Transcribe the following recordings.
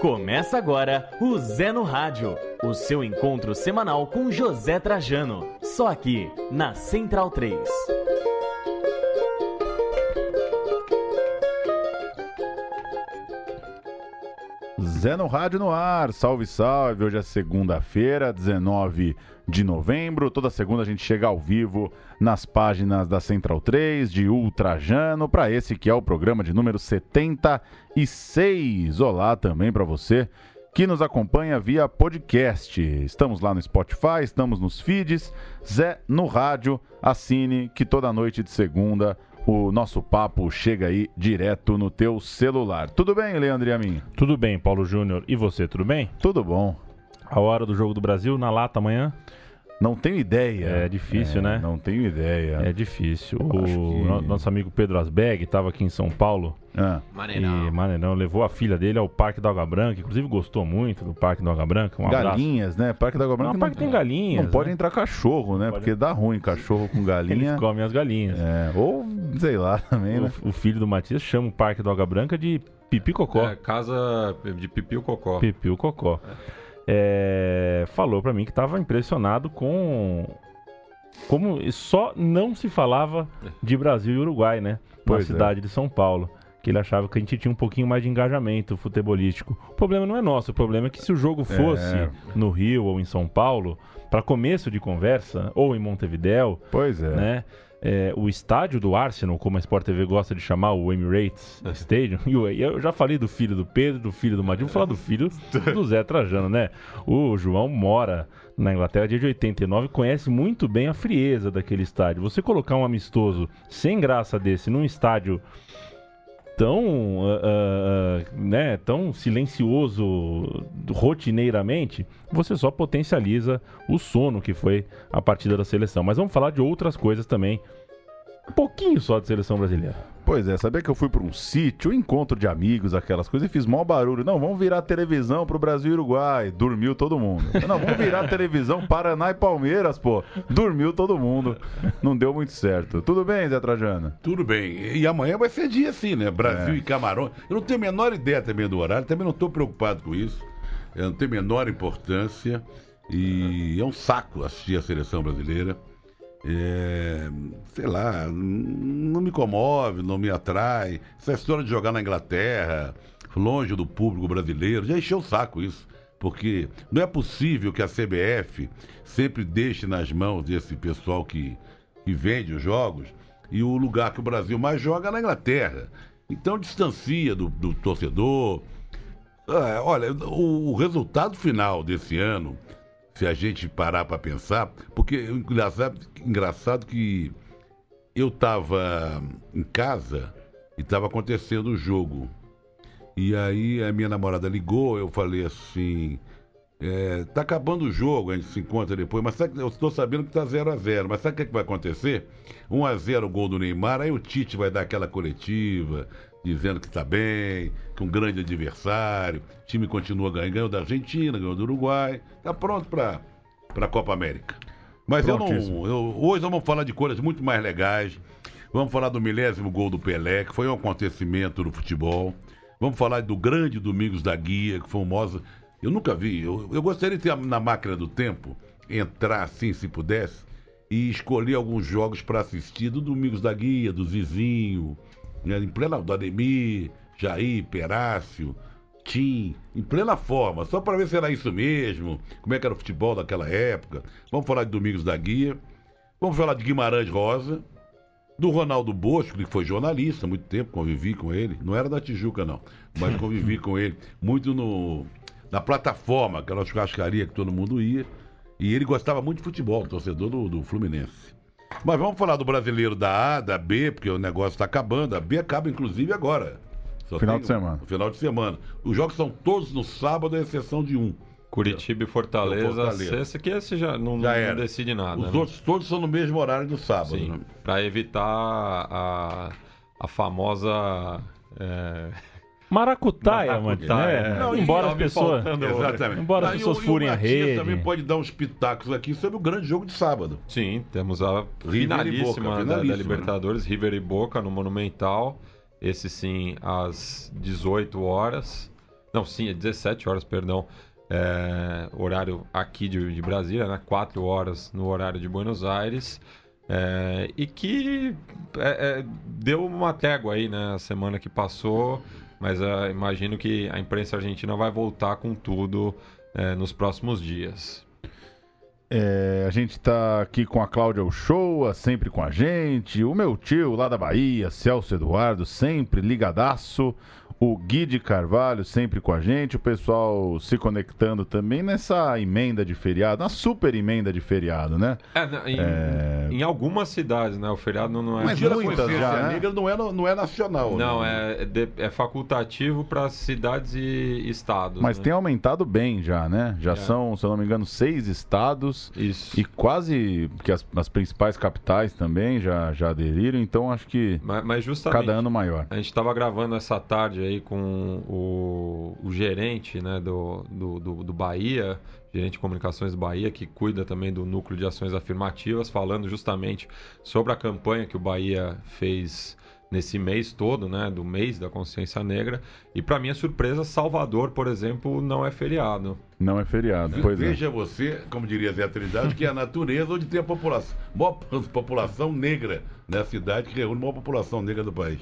Começa agora o Zé no Rádio, o seu encontro semanal com José Trajano, só aqui na Central 3. Zé no Rádio no ar, salve, salve. Hoje é segunda-feira, 19 de novembro. Toda segunda a gente chega ao vivo nas páginas da Central 3, de Ultrajano, para esse que é o programa de número 76. Olá também para você que nos acompanha via podcast. Estamos lá no Spotify, estamos nos feeds. Zé no Rádio, assine que toda noite de segunda o nosso papo chega aí direto no teu celular. Tudo bem, Leandro e a mim? Tudo bem, Paulo Júnior. E você, tudo bem? Tudo bom. A hora do jogo do Brasil na lata amanhã? Não tenho ideia. É difícil, É, né? Não tenho ideia. É difícil. Eu O que- no- nosso amigo Pedro Asbeg estava aqui em São Paulo Ah, e Maneirão levou a filha dele ao Parque da Água Branca, inclusive gostou muito do Parque da Água Branca. Um abraço. galinhas, né? Parque da Água Branca. Não, parque tem galinhas, Não pode né? entrar cachorro, né? Pode- Porque dá ruim cachorro com galinha. Eles comem as galinhas. É, ou sei lá também, né? O, o filho do Matias chama o Parque da Água Branca de Pipi Cocó. É, casa de pipiu cocó. Pipiu Cocó. É, falou pra mim que estava impressionado com como só não se falava de Brasil e Uruguai, né? Pois na é. cidade de São Paulo. Que ele achava que a gente tinha um pouquinho mais de engajamento futebolístico. O problema não é nosso, o problema é que se o jogo fosse É. no Rio ou em São Paulo, para começo de conversa, ou em Montevidéu, Pois é. né? É, o estádio do Arsenal, como a Sport TV gosta de chamar, o Emirates Stadium. E eu, já falei do filho do Pedro, do filho do Madinho, vou falar do filho do Zé Trajano, né? O João mora na Inglaterra desde 89 e conhece muito bem a frieza daquele estádio. Você colocar um amistoso sem graça desse num estádio tão, ah, ah, né, tão silencioso rotineiramente, você só potencializa o sono que foi a partida da seleção. Mas vamos falar de outras coisas também. Um pouquinho só de seleção brasileira. Pois é, sabia que eu fui para um sítio, um encontro de amigos, aquelas coisas, e fiz maior barulho. Não, vamos virar televisão pro Brasil e Uruguai. Dormiu todo mundo. Não, vamos virar televisão Paraná e Palmeiras, pô. Dormiu todo mundo. Não deu muito certo. Tudo bem, Zé Trajano? Tudo bem. E amanhã vai ser dia assim, né? Brasil É. e Camarões. Eu não tenho a menor ideia também do horário, também não estou preocupado com isso. Eu não tenho a menor importância. E é um saco assistir a seleção brasileira. É, sei lá, não me comove, não me atrai. Essa história de jogar na Inglaterra, longe do público brasileiro, já encheu o saco isso. Porque não é possível que a CBF sempre deixe nas mãos desse pessoal que, que vende os jogos e o lugar que o Brasil mais joga é na Inglaterra. Então distancia do, do torcedor. Ah, olha, o, o resultado final desse ano, se a gente parar para pensar, porque engraçado, engraçado que eu estava em casa e estava acontecendo o jogo. E aí a minha namorada ligou, eu falei assim, é, tá acabando o jogo, a gente se encontra depois, mas sabe, eu estou sabendo que tá 0 a 0 mas sabe o que, é que vai acontecer? 1 a 0 o gol do Neymar, aí o Tite vai dar aquela coletiva, dizendo que está bem, que um grande adversário, o time continua ganhando, ganhou da Argentina, ganhou do Uruguai, tá pronto para a Copa América. Mas eu não, eu- hoje vamos falar de coisas muito mais legais. Vamos falar do milésimo gol do Pelé, que foi um acontecimento no futebol. Vamos falar do grande Domingos da Guia, que foi famosa. Eu nunca vi. Eu, eu gostaria de ter na máquina do tempo, entrar assim, se pudesse, e escolher alguns jogos para assistir do Domingos da Guia, do Zizinho, né, em plena, do Ademir, Jair, Perácio, Tim, em plena forma, só para ver se era isso mesmo, como é que era o futebol daquela época. Vamos falar de Domingos da Guia, vamos falar de Guimarães Rosa, do Ronaldo Bosco, que foi jornalista há muito tempo, convivi com ele. Não era da Tijuca, não, mas convivi com ele muito no, na plataforma, aquela churrascaria que todo mundo ia. E ele gostava muito de futebol, torcedor do, do Fluminense. Mas vamos falar do brasileiro da A, da B, porque o negócio está acabando. A B acaba, inclusive, agora. Só Final de semana. Final de semana. Os jogos são todos no sábado, à exceção de um. Curitiba e Fortaleza, Fortaleza. esse aqui esse já não, Já não decide nada. Os né? outros todos são no mesmo horário do sábado. Sim, né? pra evitar a, a famosa. é, Maracutaia, mano. Maracutaia, Né? é. Não, e embora tá as pessoas. Exatamente. Embora as Ah, e pessoas o- o furem a rede. também pode dar uns pitacos aqui sobre o grande jogo de sábado. Sim, temos a finalíssima, Boca, da- finalíssima, da, Libertadores, River e Boca no Monumental. Esse sim, às 18 horas. Não, sim, é 17 horas, perdão. É, horário aqui de, de Brasília, né? 4 horas no horário de Buenos Aires. É, e que é, é, deu uma trégua aí, né? A semana que passou. Mas é, imagino que a imprensa argentina vai voltar com tudo é, nos próximos dias. É, a gente tá aqui com a Cláudia Uchoa, sempre com a gente. O meu tio lá da Bahia, Celso Eduardo, sempre ligadaço. O Gui de Carvalho, sempre com a gente. O pessoal se conectando também nessa emenda de feriado, uma super emenda de feriado, né? É, em, É. em algumas cidades, né? O feriado não, não é. Mas muitas já, né? negra não é, não é nacional. Não, né? é, é de- é facultativo para cidades e estados. Mas né? tem aumentado bem já, né? Já É. são, se eu não me engano, seis estados Isso. e quase que as, as principais capitais também já, já aderiram, então acho que Mas, mas justamente. cada ano maior. A gente estava gravando essa tarde aí com o, o gerente né, do, do, do, do Bahia, gerente de comunicações do Bahia, que cuida também do núcleo de ações afirmativas, falando justamente sobre a campanha que o Bahia fez nesse mês todo, né, do mês da consciência negra. E para minha surpresa, Salvador, por exemplo, não é feriado. Não é feriado, pois é. Veja você, como diria Zé Trindade, que é a natureza onde tem a população, maior população negra, né? A cidade que reúne a maior população negra do país.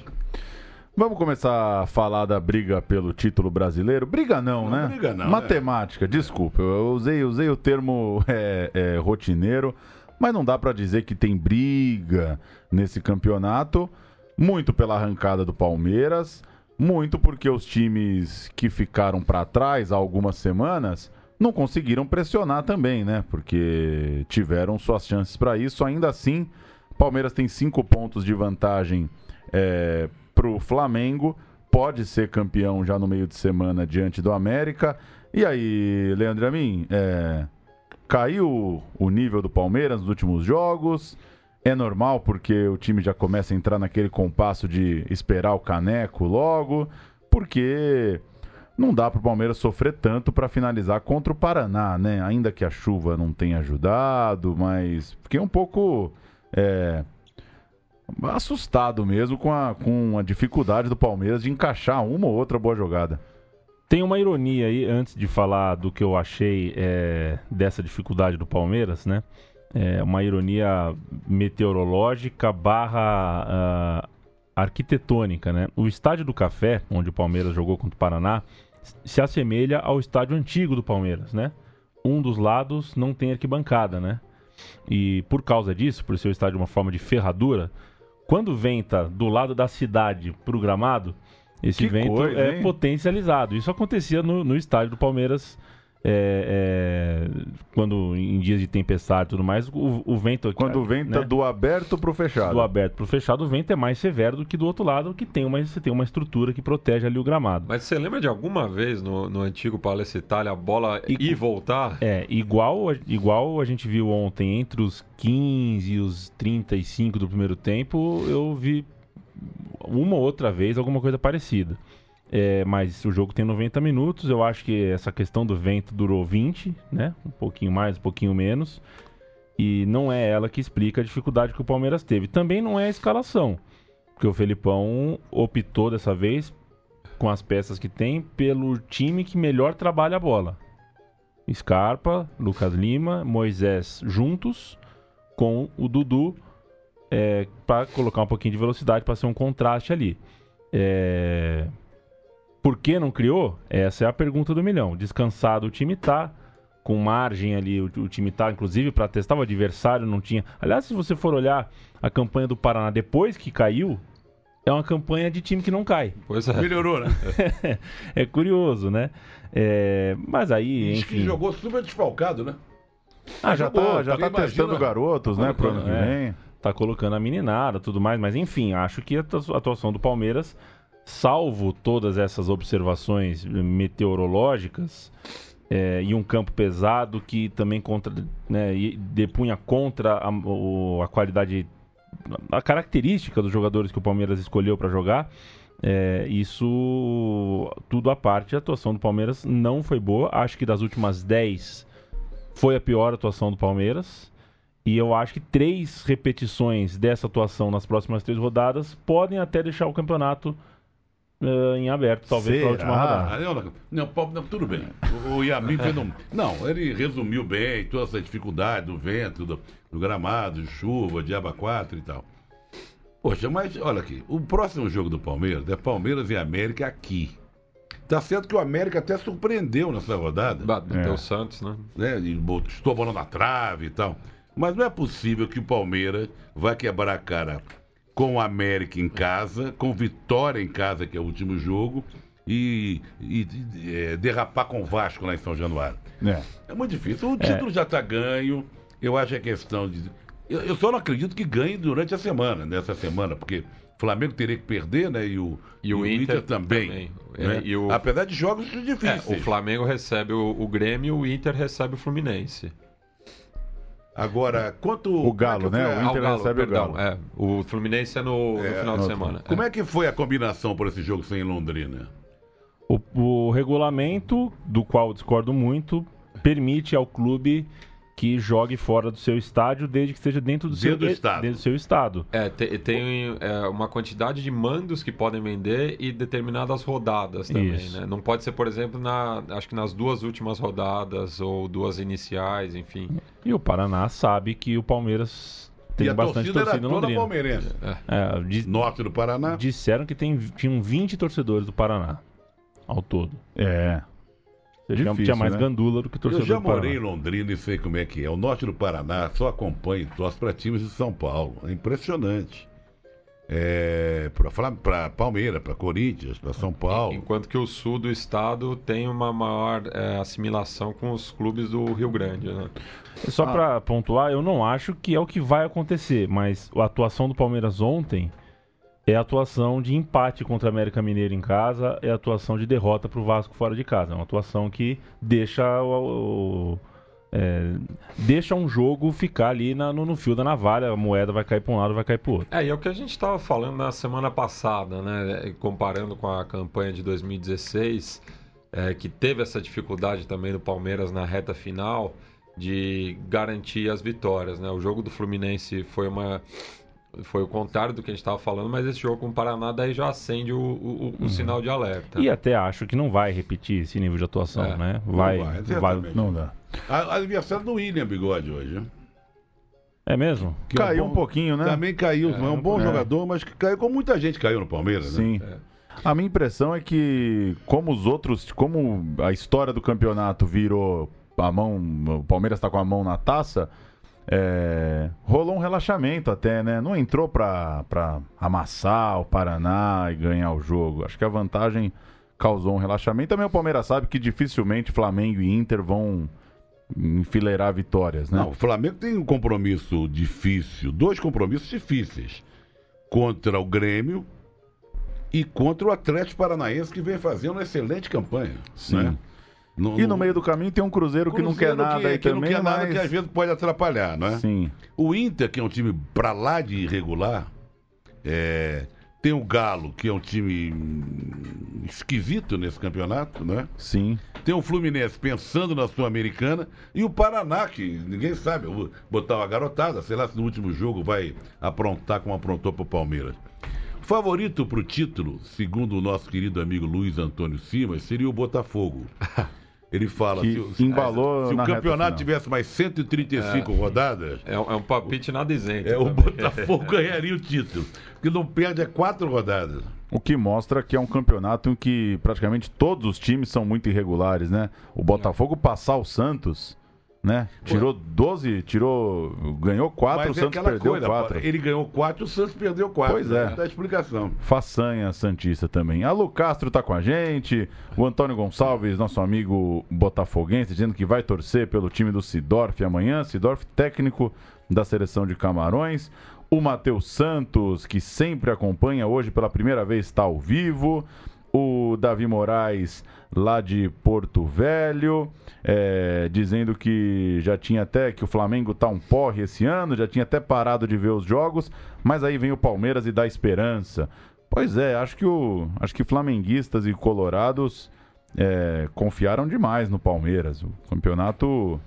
Vamos começar a falar da briga pelo título brasileiro? Briga não, Não, né? briga não, Matemática, desculpa. Eu usei, usei o termo é, é, rotineiro, mas não dá pra dizer que tem briga nesse campeonato. Muito pela arrancada do Palmeiras, muito porque os times que ficaram pra trás há algumas semanas não conseguiram pressionar também, né? Porque tiveram suas chances pra isso. Ainda assim, Palmeiras tem cinco pontos de vantagem é, para o Flamengo. Pode ser campeão já no meio de semana diante do América. E aí, Leandro Amin, é, caiu o nível do Palmeiras nos últimos jogos. É normal porque o time já começa a entrar naquele compasso de esperar o caneco logo, porque não dá para o Palmeiras sofrer tanto para finalizar contra o Paraná, né? Ainda que a chuva não tenha ajudado, mas fiquei um pouco é, assustado mesmo com a, com a dificuldade do Palmeiras de encaixar uma ou outra boa jogada. Tem uma ironia aí, antes de falar do que eu achei é, dessa dificuldade do Palmeiras, né? É uma ironia meteorológica barra ah, arquitetônica, né? O Estádio do Café, onde o Palmeiras jogou contra o Paraná, se assemelha ao estádio antigo do Palmeiras, né? Um dos lados não tem arquibancada, né? E por causa disso, por ser o estádio uma forma de ferradura, quando venta do lado da cidade pro gramado, esse Que vento coisa, é hein? potencializado. Isso acontecia no, no estádio do Palmeiras é, é, quando em dias de tempestade e tudo mais, o, o vento aqui, Quando venta né, do aberto pro fechado. do aberto pro fechado, o vento é mais severo do que do outro lado, que tem uma, você tem uma estrutura que protege ali o gramado. Mas você lembra de alguma vez no, no antigo Palestra Itália a bola E- ir e voltar? É, igual, a- igual a gente viu ontem, entre os 15 e os 35 do primeiro tempo, eu vi uma ou outra vez alguma coisa parecida. É, mas o jogo tem 90 minutos, eu acho que essa questão do vento durou 20, né? Um pouquinho mais, um pouquinho menos. E não é ela que explica a dificuldade que o Palmeiras teve. Também não é a escalação, porque o Felipão optou dessa vez, com as peças que tem, pelo time que melhor trabalha a bola. Scarpa, Lucas Lima, Moisés juntos com o Dudu é, para colocar um pouquinho de velocidade para ser um contraste ali. É, Por que não criou? Essa é a pergunta do milhão. Descansado o time tá, com margem ali, o, o time tá, inclusive, para testar o adversário, não tinha. Aliás, se você for olhar a campanha do Paraná depois que caiu, é uma campanha de time que não cai. Pois é. Melhorou, né? é curioso, né? É, mas aí, Diz que enfim. jogou super desfalcado, né? Ah, já jogou, tá, já tá, tá testando garotos, né, pro ano que É. vem. tá colocando a meninada tudo mais, mas enfim, acho que a atuação do Palmeiras, salvo todas essas observações meteorológicas é, e um campo pesado que também contra, né, depunha contra a, a qualidade, a característica dos jogadores que o Palmeiras escolheu para jogar. é, isso tudo à parte, a atuação do Palmeiras não foi boa. Acho que das últimas 10 foi a pior atuação do Palmeiras. E eu acho que três repetições dessa atuação nas próximas três rodadas podem até deixar o campeonato eh, em aberto, talvez para a última rodada. Ah, não, não, tudo bem. O, o Yamin fez um. Não, ele resumiu bem toda essa dificuldade do vento, do, do gramado, de chuva, de aba 4 e tal. Poxa, mas olha aqui, o próximo jogo do Palmeiras é Palmeiras e América aqui. Tá certo que o América até surpreendeu nessa rodada, Bateu É. o Santos, né? né? E estou a bola na trave e tal. Mas não é possível que o Palmeiras vai quebrar a cara com o América em casa, com Vitória em casa, que é o último jogo, e, e, e, é, derrapar com o Vasco lá em São Januário. É. É muito difícil. O título já está ganho. Eu acho que é questão de. Eu, eu só não acredito que ganhe durante a semana, nessa semana, porque o Flamengo teria que perder, né? E o, E o Inter também. né? É, e o- Apesar de jogos É, difíceis. o Flamengo recebe o, o Grêmio, o Inter recebe o Fluminense. Agora, quanto. O Galo, como é né? O Inter Ah, recebe o perdão, Galo. É, o Fluminense é no, no É, final de no- semana. Como é que foi a combinação por esse jogo sem Londrina? O, o regulamento, do qual eu discordo muito, permite ao clube que jogue fora do seu estádio, desde que seja dentro do, seu, Dentro do estado. dentro do seu estado. É, te- tem é, uma quantidade de mandos que podem vender e determinadas rodadas também, Isso. né? Não pode ser, por exemplo, na, acho que nas duas últimas rodadas ou duas iniciais, enfim. E o Paraná sabe que o Palmeiras tem e bastante torcida torcida, era toda Londrina. palmeirense. É, di- Norte do Paraná. disseram que tem, tinham 20 torcedores do Paraná ao todo. É. Seja, tinha- Difícil, tinha mais né? gandula do que Eu torcedor já do Paraná. morei em Londrina e sei como é que é. O norte do Paraná só acompanha e torce para times de São Paulo. É impressionante. É, para Palmeiras, para Corinthians, para São Paulo. Enquanto que o sul do estado tem uma maior é, assimilação com os clubes do Rio Grande, né? Só Ah. pra pontuar, eu não acho que é o que vai acontecer, mas a atuação do Palmeiras ontem é a atuação de empate contra a América Mineiro em casa, é a atuação de derrota pro Vasco fora de casa. É uma atuação que deixa o, o- é, deixa um jogo ficar ali na- no, no fio da navalha, a moeda vai cair para um lado, vai cair pro outro. É, e é o que a gente estava falando na semana passada, né? Comparando com a campanha de 2016, é, que teve essa dificuldade também do Palmeiras na reta final de garantir as vitórias, né? O jogo do Fluminense foi uma foi o contrário do que a gente estava falando, mas esse jogo com o Paraná daí já acende o, o- o- o sinal de alerta. E até acho que não vai repetir esse nível de atuação, É, né? não Vai, vai, vai, exatamente. Não dá. A- Aniversário do William Bigode hoje. né? É mesmo? Que é Caiu bom- um pouquinho, né? Também caiu. É, um bom é. jogador, mas que caiu como muita gente caiu no Palmeiras, né? Sim. É. A minha impressão é que, como os outros, como a história do campeonato virou a mão, o Palmeiras está com a mão na taça, é, rolou um relaxamento até, né? Não entrou pra, pra amassar o Paraná e ganhar o jogo. Acho que a vantagem causou um relaxamento. Também o Palmeiras sabe que dificilmente Flamengo e Inter vão enfileirar vitórias, né? Não, o Flamengo tem um compromisso difícil, dois compromissos difíceis. Contra o Grêmio e contra o Atlético Paranaense, que vem fazendo uma excelente campanha. Sim. né? No- E no meio do caminho tem um Cruzeiro, que não quer Cruzeiro nada que, aí que também, não quer nada mas... que às vezes pode atrapalhar, não é? Sim. O Inter, que é um time pra lá de irregular, é, tem o Galo, que é um time esquisito nesse campeonato, né? Sim. Tem o Fluminense pensando na Sul-Americana e o Paraná, que ninguém sabe, eu vou botar uma garotada, sei lá se no último jogo vai aprontar como aprontou pro Palmeiras. Favorito pro título, segundo o nosso querido amigo Luiz Antônio Simas, seria o Botafogo. Ele fala Que se, o- embalou se o campeonato tivesse mais 135 rodadas, É, um- é um palpite nada isento. é, o. Botafogo ganharia o título. Porque não perde é quatro rodadas. O que mostra que é um campeonato em que praticamente todos os times são muito irregulares, né? O Botafogo passar o Santos, né? Tirou 12, tirou. ganhou 4, o Mas é Santos aquela perdeu coisa, 4. ele ganhou quatro, o Santos perdeu quatro. Pois é. Dá explicação. Façanha Santista também. A Lu Castro tá com a gente. O Antônio Gonçalves, nosso amigo botafoguense, dizendo que vai torcer pelo time do Sidorf amanhã. Sidorf, técnico da seleção de Camarões. O Matheus Santos, que sempre acompanha, hoje pela primeira vez está ao vivo. O Davi Moraes, lá de Porto Velho, é, dizendo que já tinha até que o Flamengo tá um porre esse ano, já tinha até parado de ver os jogos, mas aí vem o Palmeiras e dá esperança. Pois é, acho que o acho que flamenguistas e colorados é, confiaram demais no Palmeiras. O campeonato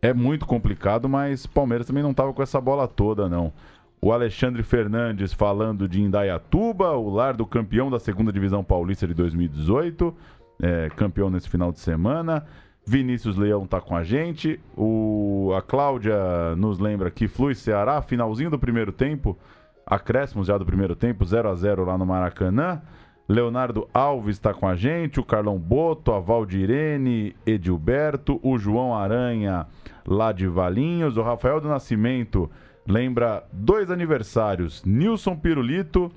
é muito complicado, mas Palmeiras também não estava com essa bola toda, não. O Alexandre Fernandes falando de Indaiatuba, o lar do campeão da segunda divisão paulista de 2018, é, campeão nesse final de semana. Vinícius Leão tá com a gente. O, a Cláudia nos lembra que Flui Ceará, finalzinho do primeiro tempo, acréscimos já do primeiro tempo, 0 a 0 lá no Maracanã. Leonardo Alves está com a gente, o Carlão Boto, a Valdirene, Edilberto, o João Aranha lá de Valinhos, o Rafael do Nascimento lembra dois aniversários, Nilson Pirulito,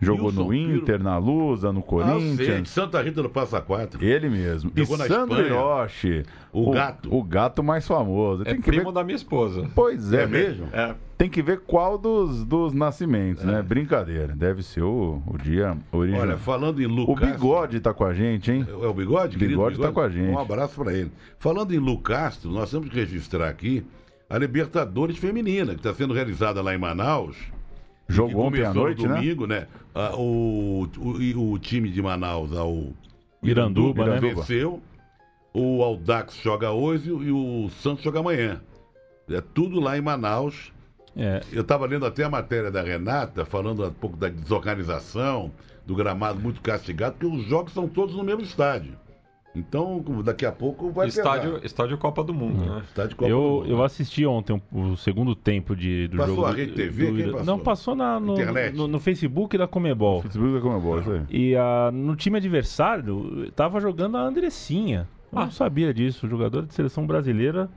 jogou Nilson no Inter, na Lusa, no Ah, sei, Corinthians. Santa Rita do Passa Quatro. Ele mesmo. Jogou e na Sandro Espanha. Hiroshi, O gato. O gato mais famoso. É Tem que primo ver... da minha esposa. Pois é, É mesmo? É. Tem que ver qual dos, dos nascimentos, né? Brincadeira. Deve ser o, o dia original. Olha, falando em o Lucas. Bigode tá com a gente, hein? É o Bigode? querido Bigode tá com a gente. Um abraço pra ele. Falando em Lu Castro, nós temos que registrar aqui a Libertadores Feminina, que está sendo realizada lá em Manaus. Jogou ontem à noite, no né? domingo, né? Ah, o, o, o time de Manaus, ah, o Iranduba, né? venceu. O Aldax joga hoje e o Santos joga amanhã. É tudo lá em Manaus. É, Eu estava lendo até a matéria da Renata, falando um pouco da desorganização, do gramado muito castigado, porque os jogos são todos no mesmo estádio. Então, daqui a pouco vai Estádio, pegar. estádio Copa do Mundo, né? Estádio Copa do eu, Mundo. eu assisti ontem o, o segundo tempo de, do Passou jogo. a do- Rede TV? do- Quem passou? Não, passou na, no, Internet? no, no Facebook da Comebol. Facebook da Comebol, isso aí. E ah, no time adversário, tava jogando a Andressinha. Eu Ah. não sabia disso. Jogador de seleção brasileira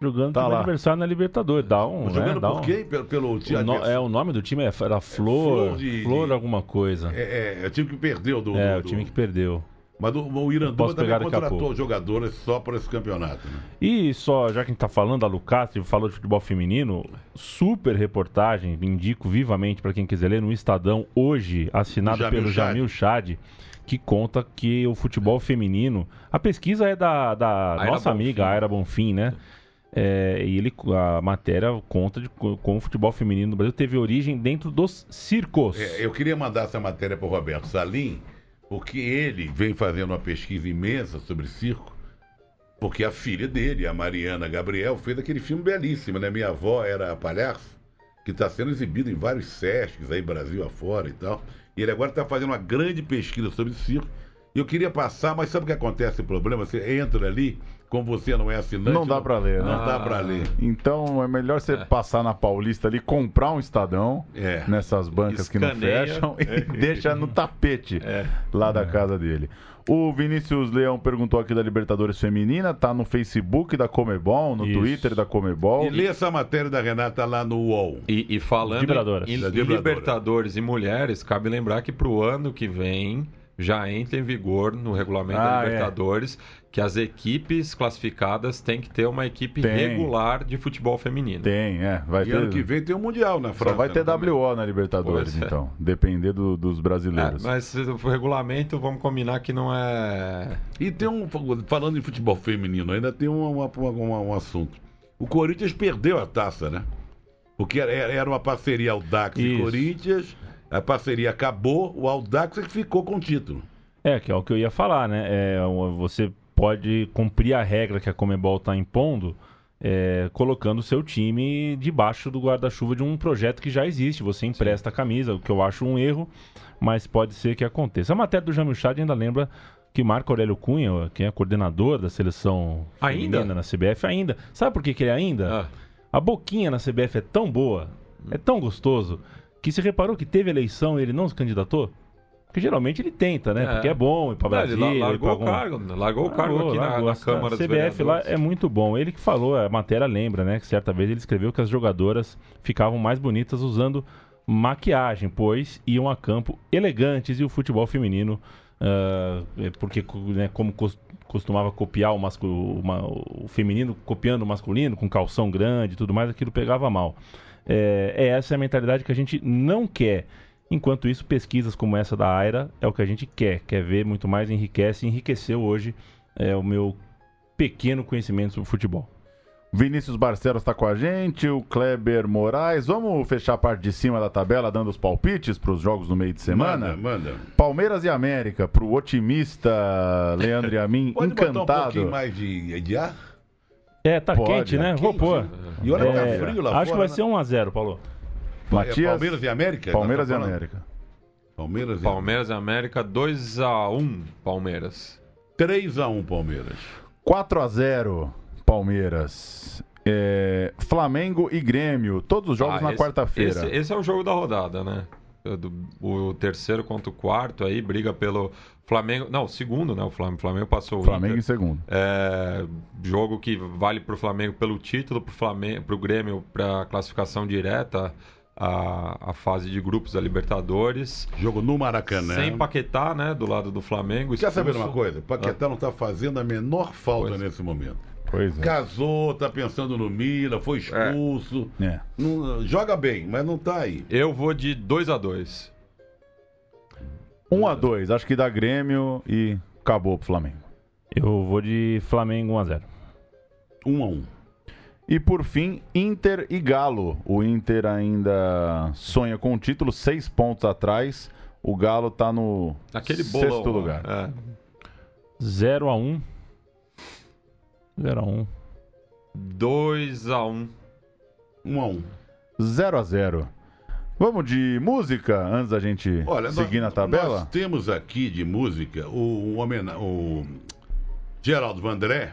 jogando Tá time lá. adversário na Libertadores. Dá um. né, Jogando dá por um- quem? Pelo, pelo O, time no- é, o nome do time é- era Flor. Flor de- Flor de- alguma coisa. É, é, é, é o time que perdeu do. do- o time que perdeu. Mas o, o Iranduba também contratou jogadores só por esse campeonato. Né? E só, já que a gente tá falando, a Lucastri falou de futebol feminino, super reportagem, indico vivamente para quem quiser ler no Estadão, hoje, assinado Do Jamil pelo Chad. Jamil Chad, que conta que o futebol feminino. A pesquisa é da, da Aira nossa Bonfim. amiga Aira Bonfim, né? É, e ele, a matéria conta de co- como o futebol feminino no Brasil teve origem dentro dos circos. É, eu queria mandar essa matéria para o Roberto Salim, porque ele vem fazendo uma pesquisa imensa sobre circo, porque a filha dele, a Mariana Gabriel, fez aquele filme belíssimo, né? Minha avó era palhaço, que está sendo exibido em vários Sescs aí, Brasil afora e tal. E ele agora está fazendo uma grande pesquisa sobre circo. E eu queria passar, mas sabe o que acontece o problema? Você entra ali, como você não é assinante. Não dá pra ler, né? Não dá Ah. pra ler. Então é melhor você passar na Paulista ali, comprar um Estadão É. nessas bancas que não Escaneia. fecham e deixa no tapete lá da casa dele. O Vinícius Leão perguntou aqui da Libertadores Feminina, tá no Facebook da Comebol, no Isso. Twitter da Comebol. E lê essa matéria da Renata lá no UOL. E, e falando em, em vibradora. Libertadores e mulheres, cabe lembrar que pro ano que vem já entra em vigor no regulamento Ah, da é. Libertadores que as equipes classificadas têm que ter uma equipe Tem. regular de futebol feminino. Tem, é. Vai E ter... ano que vem tem o Mundial na França. Só vai ter né, também. WO na Libertadores, Pois é. então. Depender do- dos É, brasileiros. mas o regulamento, vamos combinar que não é. E tem um. Falando em futebol feminino, ainda tem um, uma- uma- um assunto. O Corinthians perdeu a taça, né? Porque era, era uma parceria Aldax e Isso. Corinthians. A parceria acabou, o Aldax é que ficou com o título. É, que é o que eu ia falar, né? É, você pode cumprir a regra que a Comebol está impondo, é, colocando o seu time debaixo do guarda-chuva de um projeto que já existe. Você empresta a camisa, o que eu acho um erro, mas pode ser que aconteça. A matéria do Jamil Chad ainda lembra que Marco Aurélio Cunha, quem é coordenador da seleção Ainda? feminina na CBF, ainda. Sabe por que, que ele ainda? Ah, A boquinha na CBF é tão boa, é tão gostoso, que se reparou que teve eleição e ele não se candidatou? Porque geralmente ele tenta, né? É. Porque é bom ir ele Brasília. ir largou o algum- cargo, largou o cargo Largou, aqui na- largou. na, A Câmara dos CBF lá é muito bom. Ele que falou, a matéria lembra, né? Que certa vez ele escreveu que as jogadoras ficavam mais bonitas usando maquiagem, pois iam a campo elegantes e o futebol feminino, ah, é porque né, como cos- costumava copiar o, mascu- uma- o feminino copiando o masculino com calção grande e tudo mais, aquilo pegava mal. É, é essa a mentalidade que a gente não quer. Enquanto isso, pesquisas como essa da Aira é o que a gente quer. Quer ver muito mais, enriquece. Enriqueceu hoje é, o meu pequeno conhecimento sobre futebol. Vinícius Barcelos está com a gente, o Kleber Moraes. Vamos fechar a parte de cima da tabela dando os palpites para os jogos no meio de semana? Manda, manda. Palmeiras e América, para o otimista Leandro e a mim, Pode botar um encantado. pouquinho mais de, de ar? É, tá Pode, quente, né? é Vou quente, pôr. E olha que É, tá frio lá acho fora. que vai ser 1x0, Paulo. Matias, É Palmeiras e América? Palmeiras e? América. Palmeiras e Palmeiras e América 2x1 Palmeiras. 3x1 Palmeiras. 4 a 0 Palmeiras. É, Flamengo e Grêmio, todos os jogos Ah, na quarta-feira. Esse, esse é o jogo da rodada, né? O do- O terceiro contra o quarto aí, briga pelo Flamengo. Não, o segundo, né? O Flamengo, o Flamengo passou o Flamengo em Inter. segundo. É, jogo que vale pro Flamengo pelo título, pro, Flamengo, pro Grêmio pra classificação direta à, à fase de grupos da Libertadores. Jogo no Maracanã. Sem Paquetá, né? Do lado do Flamengo. Quer saber expulso. uma coisa? Paquetá não está fazendo a menor falta Pois. nesse momento. Pois é. Casou, tá pensando no Mila, foi expulso. É. Não- joga bem, mas não tá aí. Eu vou de 2 a 2 1 a 2 acho que dá Grêmio e acabou pro Flamengo. Eu vou de Flamengo 1x0. 1 a 1 E por fim, Inter e Galo. O Inter ainda sonha com o título, seis pontos atrás. O Galo tá no Aquele bolão. sexto lá. lugar. É. 0x1. 0x1. 2 a 1 1 a 1 0 a 0 Vamos de música antes da gente Olha, seguir nós, na tabela? nós temos aqui de música o, o, o Geraldo Vandré,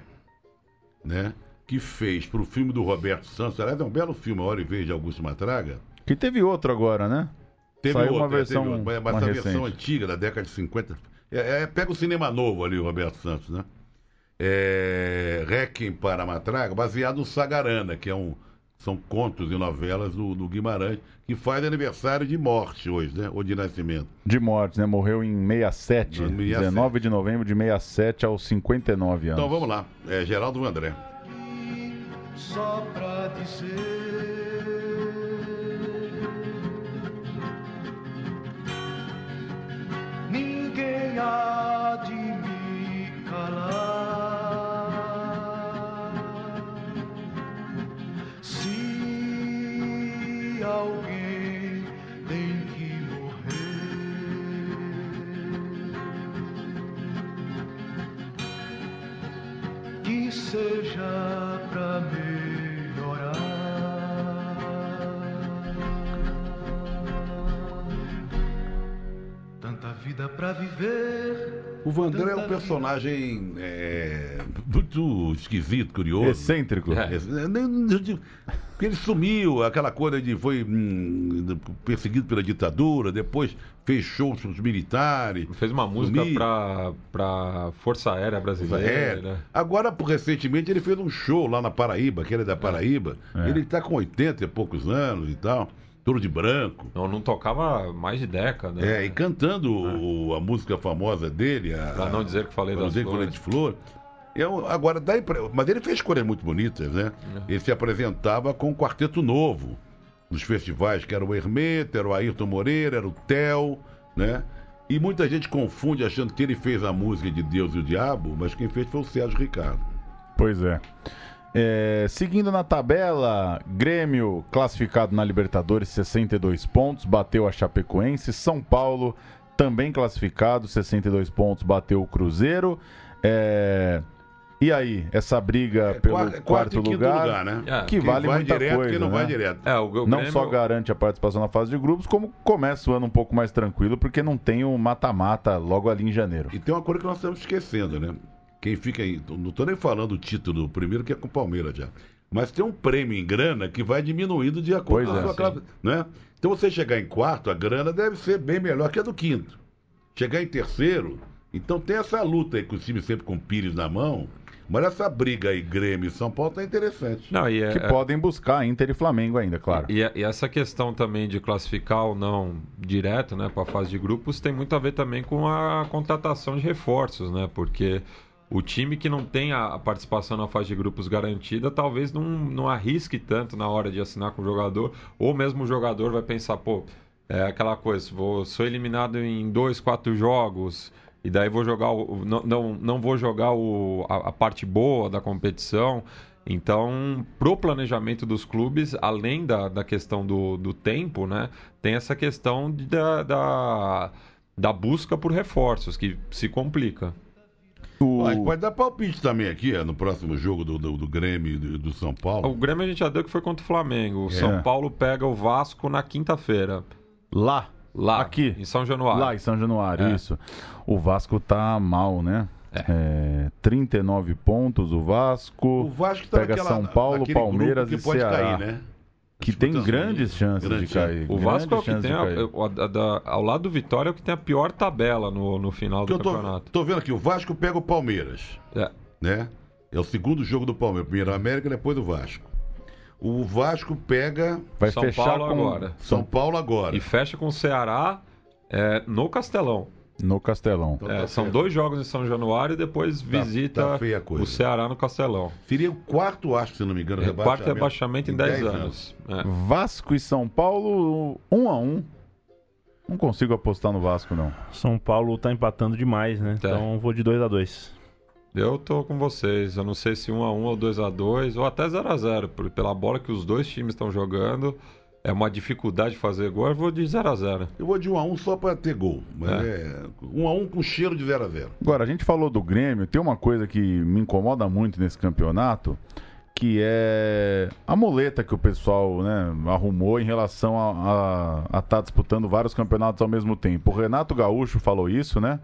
né? Que fez pro filme do Roberto Santos. Aliás, é um belo filme, A Hora e Vez de Augusto Matraga. Que teve outro agora, né? Teve Saiu uma outra, é, versão teve outra, mas mais essa versão antiga, da década de 50. É, é, pega o cinema novo ali, o Roberto Santos, né? É, Requiem para Matraga, baseado no Sagarana, que é um, são contos e novelas do, do Guimarães, que faz aniversário de morte hoje, né? Ou de nascimento. De morte, né? Morreu em 67, Em 67. 19 de novembro de 67 aos 59 anos. Então vamos lá, é Geraldo Vandré. só pra dizer pra viver. O Vandré é um personagem é, muito esquisito, curioso. Excêntrico. É. Né, Porque ele sumiu, aquela coisa de foi hum, perseguido pela ditadura, depois fez shows com os militares. Fez uma música sumiu. pra, Força Aérea Brasileira. É. Agora, por- recentemente, ele fez um show lá na Paraíba, que ele é da Paraíba. É. Ele está com 80 e poucos anos e tal, todo de branco. Não, não tocava mais de década. É, e cantando o- a música famosa dele. A, Pra não dizer que falei das dizer que falei flores. de flor. Eu, agora, dá impre- mas ele fez coisas muito bonitas, né? É. Ele se apresentava com um quarteto novo nos festivais, que era o Hermeto, era o Ayrton Moreira, era o Theo, né? E muita gente confunde achando que ele fez a música de Deus e o Diabo, mas quem fez foi o Sérgio Ricardo. Pois é. É, Seguindo na tabela, Grêmio classificado na Libertadores, 62 pontos, bateu a Chapecoense. São Paulo também classificado, 62 pontos, bateu o Cruzeiro. É, E aí, essa briga pelo Quarto- quarto, quinto lugar, né? É, que Quem vale vai muita direto, coisa, quem não né? vai direto. É, o, o Não Grêmio- só garante a participação na fase de grupos, como começa o ano um pouco mais tranquilo, porque não tem o mata-mata logo ali em janeiro. E tem uma coisa que nós estamos esquecendo, né? Quem fica aí, não estou nem falando o título do primeiro, que é com o Palmeiras já. Mas tem um prêmio em grana que vai diminuindo de acordo com a é, sua sim. classe, né? Então você chegar em quarto, a grana deve ser bem melhor que a do quinto. Chegar em terceiro, então tem essa luta aí com o time sempre com o Pires na mão. Mas essa briga aí, Grêmio e São Paulo, tá interessante. Não, e, é- Que podem buscar Inter e Flamengo ainda, claro. e, e essa questão também de classificar ou não direto né, para a fase de grupos tem muito a ver também com a contratação de reforços, né? Porque o time que não tem a, participação na fase de grupos garantida talvez não, não arrisque tanto na hora de assinar com o jogador, ou mesmo o jogador vai pensar, pô, é aquela coisa, vou, sou eliminado em dois, quatro jogos, e daí vou jogar o, não, não, não vou jogar o, a, a parte boa da competição. Então, pro planejamento dos clubes, além da, da questão do, do tempo, né, tem essa questão da, da, da busca por reforços, que se complica. O... Pode dar palpite também aqui, ó, no próximo jogo do, do, do Grêmio e do, do São O Paulo. Grêmio a gente já deu que foi contra o Flamengo. O É. São Paulo pega o Vasco na quinta-feira. Lá. Lá. Aqui. Em São Januário. Lá em São Januário, É. isso. O Vasco tá mal, né? É, 39 pontos o Vasco. O Vasco tá pega naquela- São Paulo, Palmeiras que e pode Ceará. cair, né? Que tem grandes chances Grande de cair. O Vasco é o que tem, a, a- a- da- ao lado do Vitória, é o que tem a pior tabela no, no final do eu tô, campeonato. tô vendo aqui, o Vasco pega o Palmeiras, É. né? É o segundo jogo do Palmeiras. Primeiro o América, depois o Vasco. O Vasco pega Vai São fechar Paulo com agora. São Paulo agora. E fecha com o Ceará é, no Castelão. No Castelão. Então É, tá são dois jogos em São Januário e depois visita tá feia a coisa. o Ceará no Castelão. Seria o quarto, acho, se não me engano, É, quarto rebaixamento em 10 anos. É. Vasco e São Paulo, um a um. Não consigo apostar no Vasco, não. São Paulo tá empatando demais, né? Tá. Então vou de 2 a 2 Eu tô com vocês. Eu não sei se 1 a 1 ou 2 a 2 ou até 0 a 0 por- Pela bola que os dois times estão jogando, é uma dificuldade fazer gol. Eu vou de 0 a 0 Eu vou de 1 a 1 só pra ter gol. Mas é, 1 a 1 com cheiro de 0 a 0 Agora, a gente falou do Grêmio, tem uma coisa que me incomoda muito nesse campeonato, que é a muleta que o pessoal né, arrumou em relação a estar disputando vários campeonatos ao mesmo tempo. O Renato Gaúcho falou isso, né?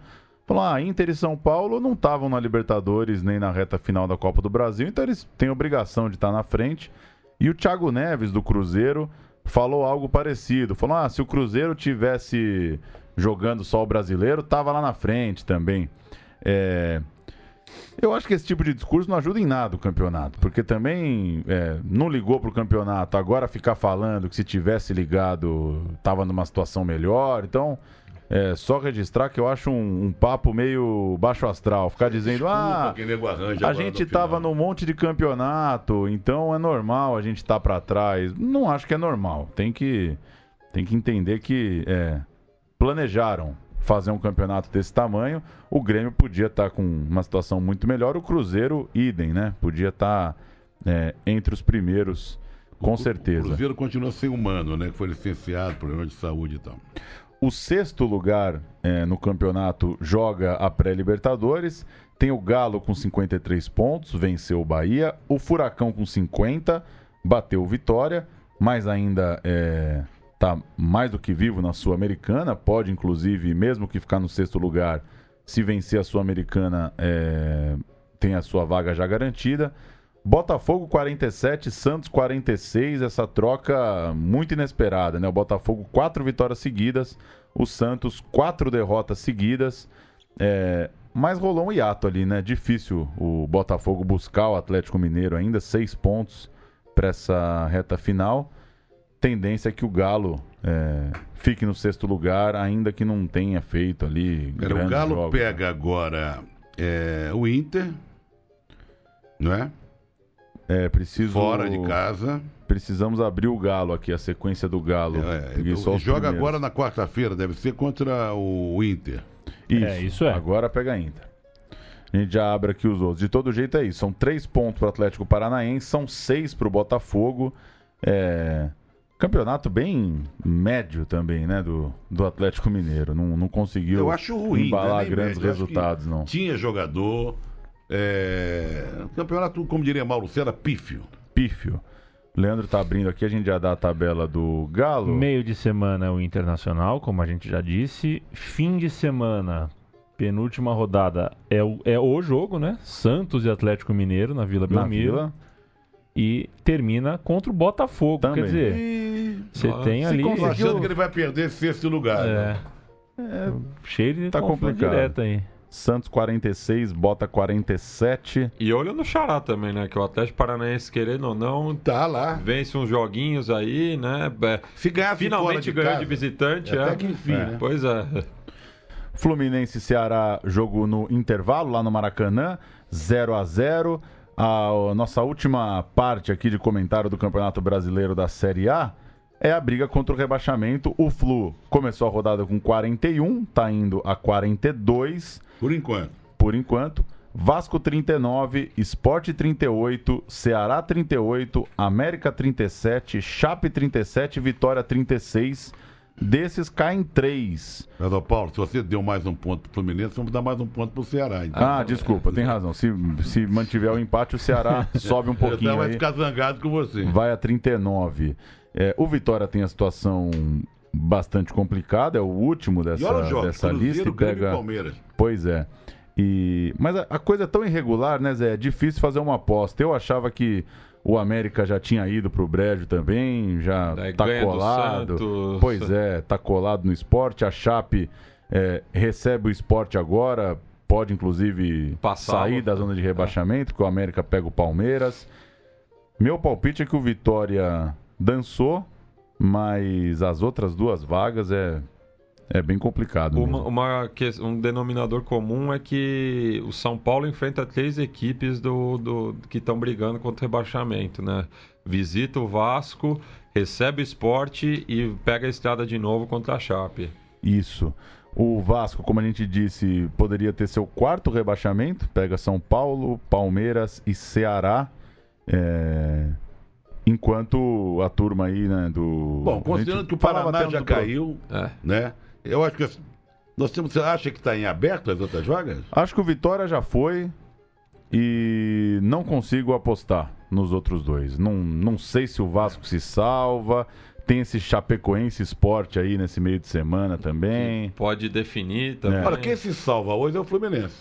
Falou, ah, Inter e São Paulo não estavam na Libertadores nem na reta final da Copa do Brasil, então eles têm obrigação de estar na frente. E o Thiago Neves, do Cruzeiro, falou algo parecido. Falou, ah, se o Cruzeiro tivesse jogando só o brasileiro, tava lá na frente também. É, Eu acho que esse tipo de discurso não ajuda em nada o campeonato, porque também é, não ligou pro campeonato, agora ficar falando que se tivesse ligado tava numa situação melhor, então é só registrar que eu acho um, um papo meio baixo astral, ficar dizendo, ah, a gente no tava final. num monte de campeonato, então é normal a gente estar pra trás. Não acho que é normal. Tem que, tem que entender que é, planejaram fazer um campeonato desse tamanho. O Grêmio podia estar com uma situação muito melhor. O Cruzeiro, idem, né? Podia estar é, entre os primeiros, com O certeza. Cruzeiro continua sem humano, né? Que foi licenciado, problema de saúde e tal. O sexto lugar é, no campeonato joga a pré-Libertadores. Tem o Galo com 53 pontos, venceu o Bahia. O Furacão com 50, bateu o Vitória, mas ainda está mais do que vivo na Sul-Americana. Pode, inclusive, mesmo que ficar no sexto lugar, se vencer a Sul-Americana, é, tem a sua vaga já garantida. Botafogo 47, Santos 46, essa troca muito inesperada, né? O Botafogo quatro vitórias seguidas, o Santos quatro derrotas seguidas, é, mas rolou um hiato ali, né? Difícil o Botafogo buscar o Atlético Mineiro ainda, seis pontos para essa reta final. Tendência é que o Galo é, fique no sexto lugar, ainda que não tenha feito ali Cara, o Galo jogos. pega agora é, o Inter, não é? É, preciso... Fora de casa. Precisamos abrir o Galo aqui, a sequência do Galo. É, então, os joga primeiros. agora na quarta-feira, deve ser contra o Inter. Isso, É, isso é. Agora pega Inter. A gente já abre aqui os outros. De todo jeito é isso. São três pontos para o Atlético Paranaense, são seis para o Botafogo. É... Campeonato bem médio também, né? Do, do Atlético Mineiro. Não, não conseguiu Eu acho ruim. embalar né? Grandes médio. Eu acho que resultados, não. Tinha jogador. É... Campeonato, como diria Mauro Cera, pífio. Pífio. Leandro tá abrindo aqui, a gente já dá a tabela do Galo. Meio de semana o Internacional, como a gente já disse. Fim de semana, penúltima rodada, é o, é o jogo, né? Santos e Atlético Mineiro na Vila Belmiro. E termina contra o Botafogo. Também. Quer dizer, E... você Nossa. tem Se ali. Achando que ele vai perder sexto lugar. É, né? cheio de Tá complicado. direto aí. Santos 46, Bota 47. E olha no Xará também, né? Que o Atlético Paranaense, querendo ou não, Tá lá. vence uns joguinhos aí, né? É, ganhar fora Finalmente de ganhou casa, de visitante, Até é. que enfim, É. né? Pois é. Fluminense e Ceará, jogo no intervalo lá no Maracanã, 0 a 0 A nossa última parte aqui de comentário do Campeonato Brasileiro da Série A é a briga contra o rebaixamento. O Flu começou a rodada com 41, tá indo a 42 Por enquanto. por enquanto. Vasco 39, Sport 38, Ceará 38, América 37, Chape 37, Vitória 36. desses caem três. Mas, Paulo, se você deu mais um ponto pro Fluminense, vamos dar mais um ponto pro Ceará. Então. Ah, desculpa, tem razão. Se, se mantiver o empate, o Ceará sobe um pouquinho vai aí. ficar zangado com você. Vai a 39. É, o Vitória tem a situação bastante complicada, é o último E olha dessa, jogos, dessa Cruzeiro, lista e e pega. Palmeiras. Pois é. E... Mas a, a coisa é tão irregular, né, Zé? É difícil fazer uma aposta. Eu achava que o América já tinha ido pro Brejo também, já Daí tá colado. Pois é, tá colado no esporte. A Chape é, recebe o esporte agora, pode inclusive Passar, sair da zona de rebaixamento, porque o América pega o Palmeiras. Meu palpite é que o Vitória dançou, mas as outras duas vagas é, é bem complicado. Uma, uma um denominador comum é que o São Paulo enfrenta três equipes do, do- que estão brigando contra o rebaixamento, né? Visita o Vasco, recebe o esporte e pega a estrada de novo contra a Chape. Isso. O Vasco, como a gente disse, poderia ter seu quarto rebaixamento. Pega São Paulo, Palmeiras e Ceará. É, Enquanto a turma aí, né, do. Bom, considerando gente que o Paraná já caiu, É. né? Eu acho que as- nós temos. Você acha que está em aberto as outras vagas? Acho que o Vitória já foi e não consigo apostar nos outros dois. Não, não sei se o Vasco se salva. Tem esse Chapecoense Esporte aí nesse meio de semana também. Pode definir também. Olha, quem se salva hoje é o Fluminense.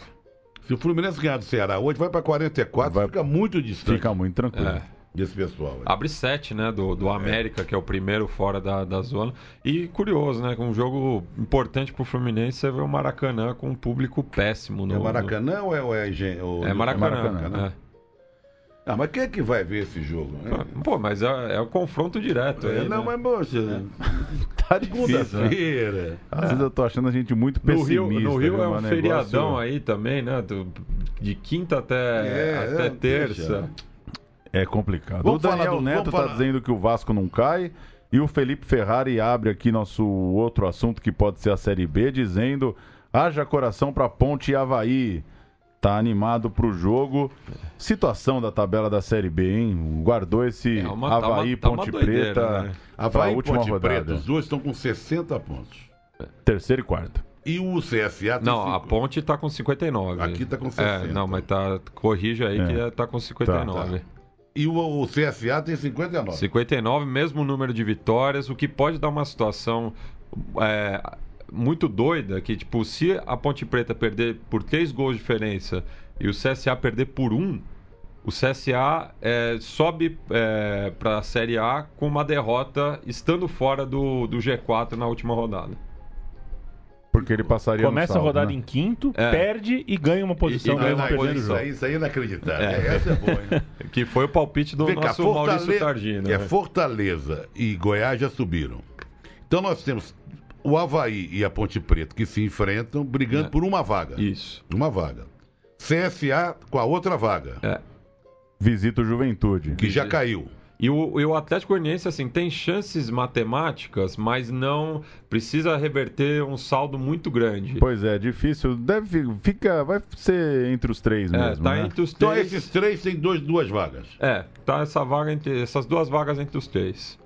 Se o Fluminense ganhar do Ceará hoje, vai para 44, Vai- fica muito distante Fica muito tranquilo. É. desse pessoal. aí. Abre sete, né? Do, do América, que é o primeiro fora da, da zona. E curioso, né? Com um jogo importante pro Fluminense, você vê o Maracanã com um público péssimo. No, É Maracanã ou é, ou é, Engen- ou- No... É Maracanã. Maracanã, né? é. Ah, mas quem é que vai ver esse jogo? né? Pô, mas é, é o confronto direto É, aí, não, né? mas, moça, Tá né? segunda-feira. Às vezes eu tô achando a gente muito No pessimista. Rio, no Rio viu? é um Mas feriadão negócio- aí também, né? Do- de quinta até, É, até é, terça. deixa. É complicado. Vamos o Daniel do- Neto tá falar- dizendo que o Vasco não cai. E o Felipe Ferrari abre aqui nosso outro assunto que pode ser a Série B, dizendo: haja coração pra Ponte e Havaí. Tá animado pro jogo. Situação da tabela da Série B, hein? Guardou esse É uma- tá Havaí, tá uma Ponte doideira, Preta né? pra Havaí e última Ponte rodada. Preta, os dois estão com 60 pontos. Terceira e quarta. E o CSA Não, a cinco. Ponte tá com 59. Aqui tá com É, 60. não, mas tá. Corrija aí É. que tá com 59. Tá, E o, CSA tem 59. 59, mesmo número de vitórias, o que pode dar uma situação é, muito doida, que tipo, se a Ponte Preta perder por três gols de diferença e o CSA perder por um, o CSA é, sobe é, para a Série A com uma derrota estando fora do, do G4 na última rodada. Porque ele passaria no Começa a rodada né? em quinto, É. perde e ganha uma posição E- e Não, mesmo não, perdendo o isso, aí, isso aí é inacreditável. É. Essa é boa, hein? Que foi o palpite do Vem cá, nosso Maurício Tardino. É né? Fortaleza e Goiás já subiram. Então nós temos o Havaí e a Ponte Preta que se enfrentam brigando É. por uma vaga. Isso. Uma vaga. CSA com a outra vaga, É. Visita o Juventude. que já caiu. E o, e o Atlético Goianiense, assim, tem chances matemáticas, mas não precisa reverter um saldo muito grande. Pois é, difícil. Deve fica, vai ser entre os três é, mesmo, tá né? entre os Então três. esses três têm dois, duas vagas. É, tá essa vaga entre essas duas vagas entre os três.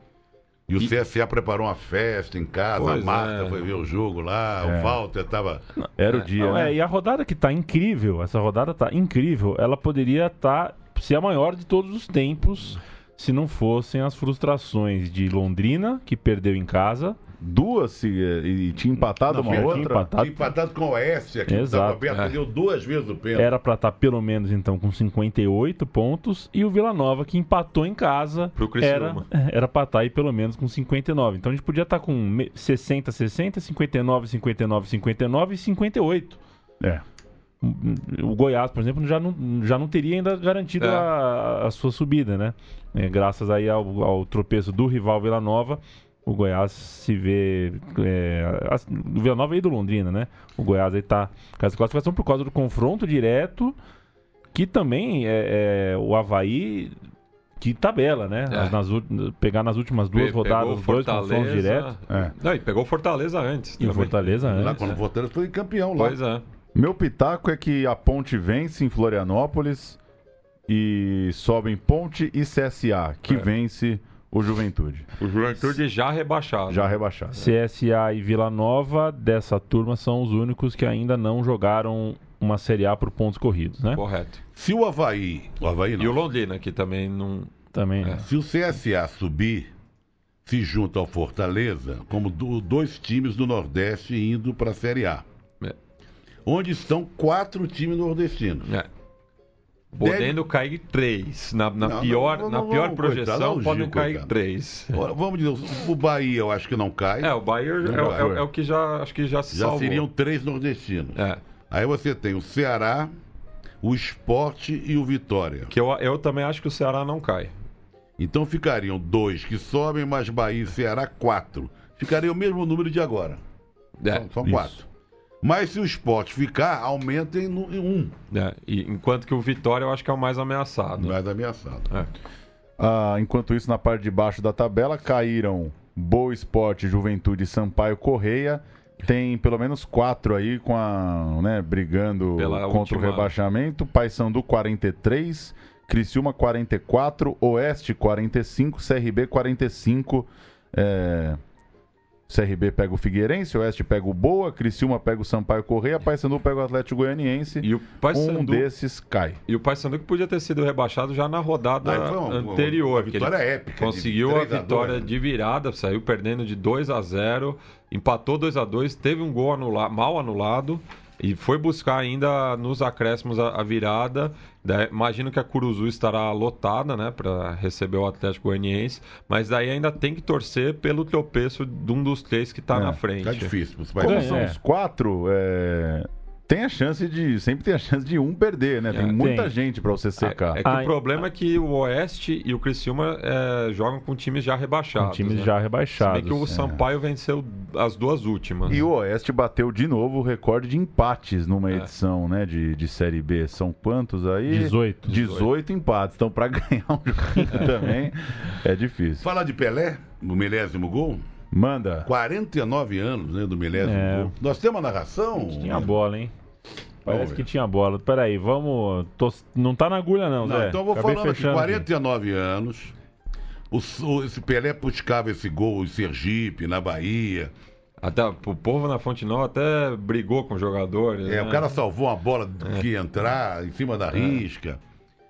E o E- CSA preparou uma festa em casa, Pois a Marta é. foi ver o jogo lá, É. o Walter tava. Era o dia, Não, né? é, e a rodada que tá incrível, essa rodada tá incrível, ela poderia estar ser a maior de todos os tempos se não fossem as frustrações de Londrina, que perdeu em casa, Duas se, e tinha empatado Não, uma tinha outra. empatado. Tinha empatado com o Oeste aqui, Exato. o Roberto É. deu duas vezes o pênalti. era pra estar pelo menos então com 58 pontos, e o Vila Nova, que empatou em casa, Pro era, era pra estar aí pelo menos com 59. Então a gente podia estar com me- 60, 60, 59, 59, 59 e 58. É. O Goiás, por exemplo, já não, já não teria ainda garantido É. a, a sua subida, né? É, graças aí ao, ao tropeço do rival Vila Nova, o Goiás se vê. É, a- do Vila Nova e do Londrina, né? O Goiás aí tá com essa classificação por causa do confronto direto, que também é, é o Havaí. Que tabela, né? É. As- nas pegar nas últimas duas Pe- rodadas, o dois confrontos diretos. É. Não, e pegou o Fortaleza antes. E o também. Fortaleza Lá antes. quando o Fortaleza foi campeão lá. Pois é. Meu pitaco é que a Ponte vence em Florianópolis e sobem Ponte e CSA, que É. vence o Juventude. O Juventude já rebaixado. Já rebaixado. CSA e Vila Nova dessa turma são os únicos que ainda não jogaram uma Série A por pontos corridos, né? Correto. Se o Havaí. O Havaí não. E o Londrina, que também não. Também. É. Se o CSA subir, se junta ao Fortaleza como do- dois times do Nordeste indo para a Série A. É. Onde estão quatro times nordestinos. É. Podendo cair três. Na, na Não, pior, não, na não, pior não, projeção, coitado, não, podem cair coitado. três. Ora, Vamos dizer, o Bahia eu acho que não cai. É, o Bahia é, é- é o que já acho que já se já salvou. seriam três nordestinos. É. Aí você tem o Ceará, o Esporte e o Vitória. Que eu, eu também acho que o Ceará não cai. Então ficariam dois que sobem, mais Bahia e Ceará, quatro. Ficaria o mesmo número de agora. É, São, são quatro. Mas se o esporte ficar, aumenta em, um. é. E, enquanto que o Vitória eu acho que é o mais ameaçado. Mais ameaçado. É. Ah, enquanto isso, na parte de baixo da tabela, caíram Boa Esporte, Juventude Sampaio Correia. Tem pelo menos quatro aí com a, né, brigando Pela contra o última- rebaixamento. Paysandu 43, Criciúma 44, Oeste 45, CRB 45. É... CRB pega o Figueirense, Oeste pega o Boa, Criciúma pega o Sampaio Correia, Paysandu pega o Atlético Goianiense. E o Um Paysandu desses cai. e o Paysandu que podia ter sido rebaixado já na rodada foi uma- anterior. uma vitória épica. Conseguiu a 3 a 2, vitória né? de virada, saiu perdendo de 2 a 0, empatou 2 a 2, teve um gol anula- mal anulado e foi buscar ainda nos acréscimos a, a virada. Da- imagino que a Curuzu estará lotada, né, para receber o Atlético Goianiense, mas daí ainda tem que torcer pelo tropeço de um dos três que está É, na frente. Tá difícil. Vai Como Ganha, são é. os quatro, é, tem a chance de. Sempre tem a chance de um perder, né? Tem É, muita tem. gente pra você secar. É que Ai, o problema é que o Oeste e o Criciúma é, jogam com times já rebaixados. Com times né? já Se bem rebaixados. que o é. Sampaio venceu as duas últimas. E o Oeste bateu de novo o recorde de empates numa É. edição né, de, de Série B. São quantos aí? 18. 18 empates. Então, pra ganhar um joguinho também é difícil. Falar de Pelé, no milésimo gol. Manda. 49 anos, né, do milésimo É. gol. Nós temos a narração? Tinha bola, hein? Parece que tinha bola. Peraí, vamos. tô- Não tá na agulha, não, Não, Zé. então eu vou Acabei falando aqui, fechando 49 anos. O, o- esse Pelé buscava esse gol em Sergipe, na Bahia. Até o povo na Fonte Nova até brigou com jogadores. É, né? o cara salvou uma bola que ia entrar em cima da risca.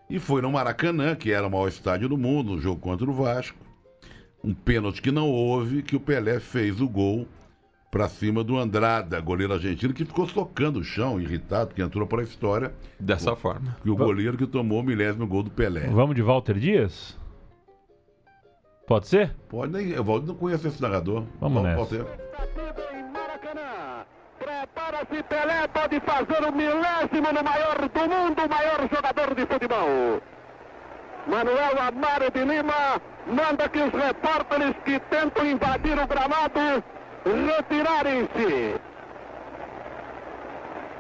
E foi no Maracanã, que era o maior estádio do mundo, no jogo contra o Vasco. Um pênalti que não houve, que o Pelé fez o gol pra cima do Andrada, goleiro argentino, que ficou socando o chão, irritado, que entrou pra história. Dessa forma. E o goleiro que tomou o milésimo gol do Pelé. Vamos de Walter Dias? Pode ser? Pode nem. Eu não conheço esse narrador. Vamos nessa. Walter. em Maracanã. Prepara-se Pelé, pode fazer o milésimo no maior do mundo, o maior jogador de futebol. Manuel Amaro de Lima manda que os repórteres que tentam invadir o gramado retirarem-se.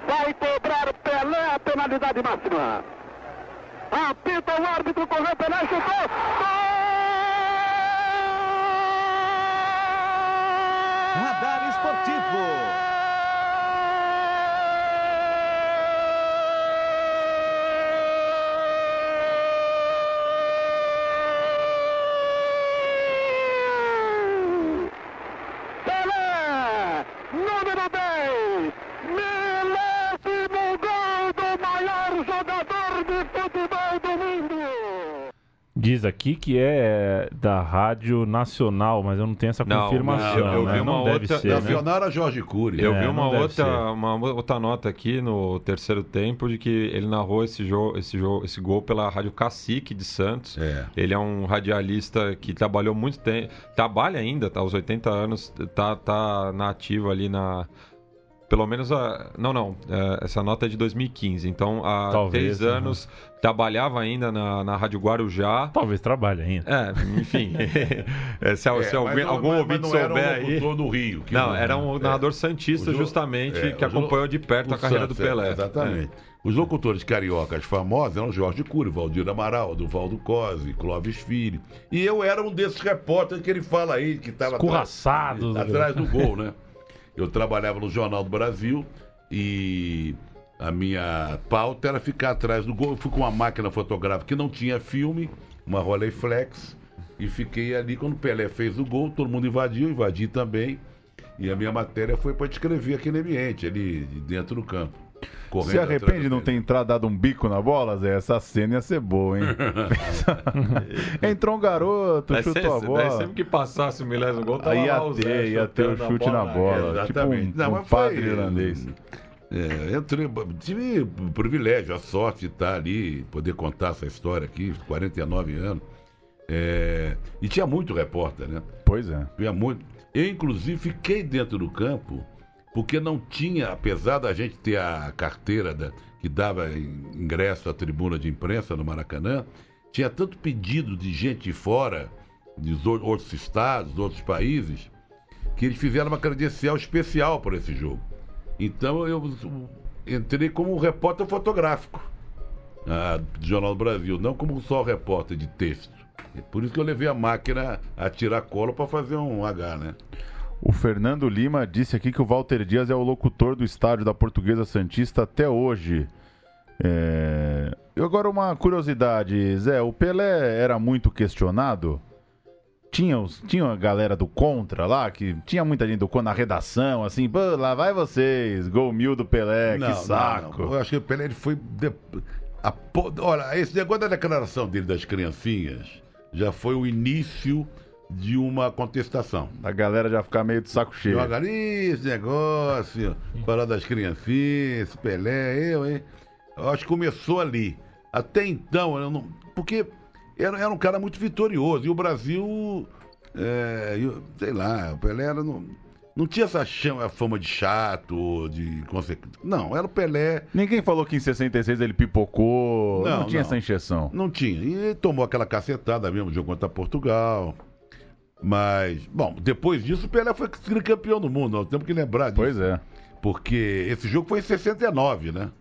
Vai cobrar Pelé a penalidade máxima. Apita o árbitro, correu Pelé, chutou. Gol! Diz aqui que é da Rádio Nacional, mas eu não tenho essa Não, confirmação. não, eu né? vi uma não deve outra- ser, né? Nacional era Jorge Cury. Eu É, vi uma ser. outra, uma outra nota aqui no terceiro tempo de que ele narrou esse, jogo, esse, jogo, esse gol pela Rádio Cacique de Santos. É. Ele é um radialista que trabalhou muito tempo, trabalha ainda, tá aos 80 anos, tá, tá na ativa ali na. Pelo menos a. Não, não. é, essa nota é de 2015. Então, há Talvez, três anos trabalhava ainda na, na Rádio Guarujá. Talvez trabalhe ainda. É, enfim. É, se, É, se alguém, não- algum mas- ouvinte mas não era souber um aí. do Rio. que Não, era um é. narrador santista, justamente, é, que acompanhou de perto a carreira Santos, do Pelé. é, exatamente. Os locutores cariocas famosos eram Jorge Cury, Valdir Amaral, Duvaldo Cosi, Clóvis Filho. E eu era um desses repórteres que ele fala aí, que estava Escorraçados. atrás, atrás do gol, né? Eu trabalhava no Jornal do Brasil e a minha pauta era ficar atrás do gol. Eu fui com uma máquina fotográfica que não tinha filme, uma Rolleiflex, E fiquei ali quando o Pelé fez o gol, todo mundo invadiu, invadi também. E a minha matéria foi para descrever aquele ambiente ali de dentro do campo. Correndo Se arrepende de não ter entrado dado um bico na bola, Zé? Essa cena ia ser boa, hein? Entrou um garoto, chutou a sempre, daí bola. sempre que passasse o milésimo gol, tava ia lá o Zé ter, ia ter o a chute na bola. É, tipo exatamente. um, Não, um mas foi- padre irlandês. É, entrei, tive o privilégio, a sorte de estar ali, poder contar essa história aqui, 49 anos. É, e tinha muito repórter, né? Pois é. Tinha muito. Eu, inclusive, fiquei dentro do campo, porque não tinha, apesar da gente ter a carteira da- que dava ingresso à tribuna de imprensa no Maracanã, tinha tanto pedido de gente de fora, ou- outros estados, outros países, que eles fizeram uma credencial especial para esse jogo. Então eu entrei como repórter fotográfico ah, do Jornal do Brasil, não como só repórter de texto. É Por isso que eu levei a máquina a tirar cola para fazer um H, né? O Fernando Lima disse aqui que o Walter Dias é o locutor do estádio da Portuguesa Santista até hoje. É... E agora uma curiosidade, Zé, o Pelé era muito questionado? Tinha, os, tinha a galera do contra lá, que tinha muita gente do contra na redação, assim, lá vai vocês, gol mil do Pelé, Não, que não, saco. não. Eu acho que o Pelé ele foi. de- a Olha, esse negócio da declaração dele das criancinhas já foi o início de uma contestação. A galera já fica meio de saco cheio. Joga ali esse negócio, falar das criancinhas, Pelé, eu, hein? Eu acho que começou ali. Até então, eu não, porque era, era um cara muito vitorioso. E o Brasil, é, eu- sei lá, o Pelé era, não, não tinha essa chama, fama de chato, de. Não, era o Pelé. Ninguém falou que em 66 ele pipocou, não, Não, tinha não. essa encheção. Não tinha. E tomou aquela cacetada mesmo, jogou contra Portugal. Mas, bom, depois disso o Pelé foi campeão do mundo, nós temos que lembrar disso. Pois é. Porque esse jogo foi em 69, né?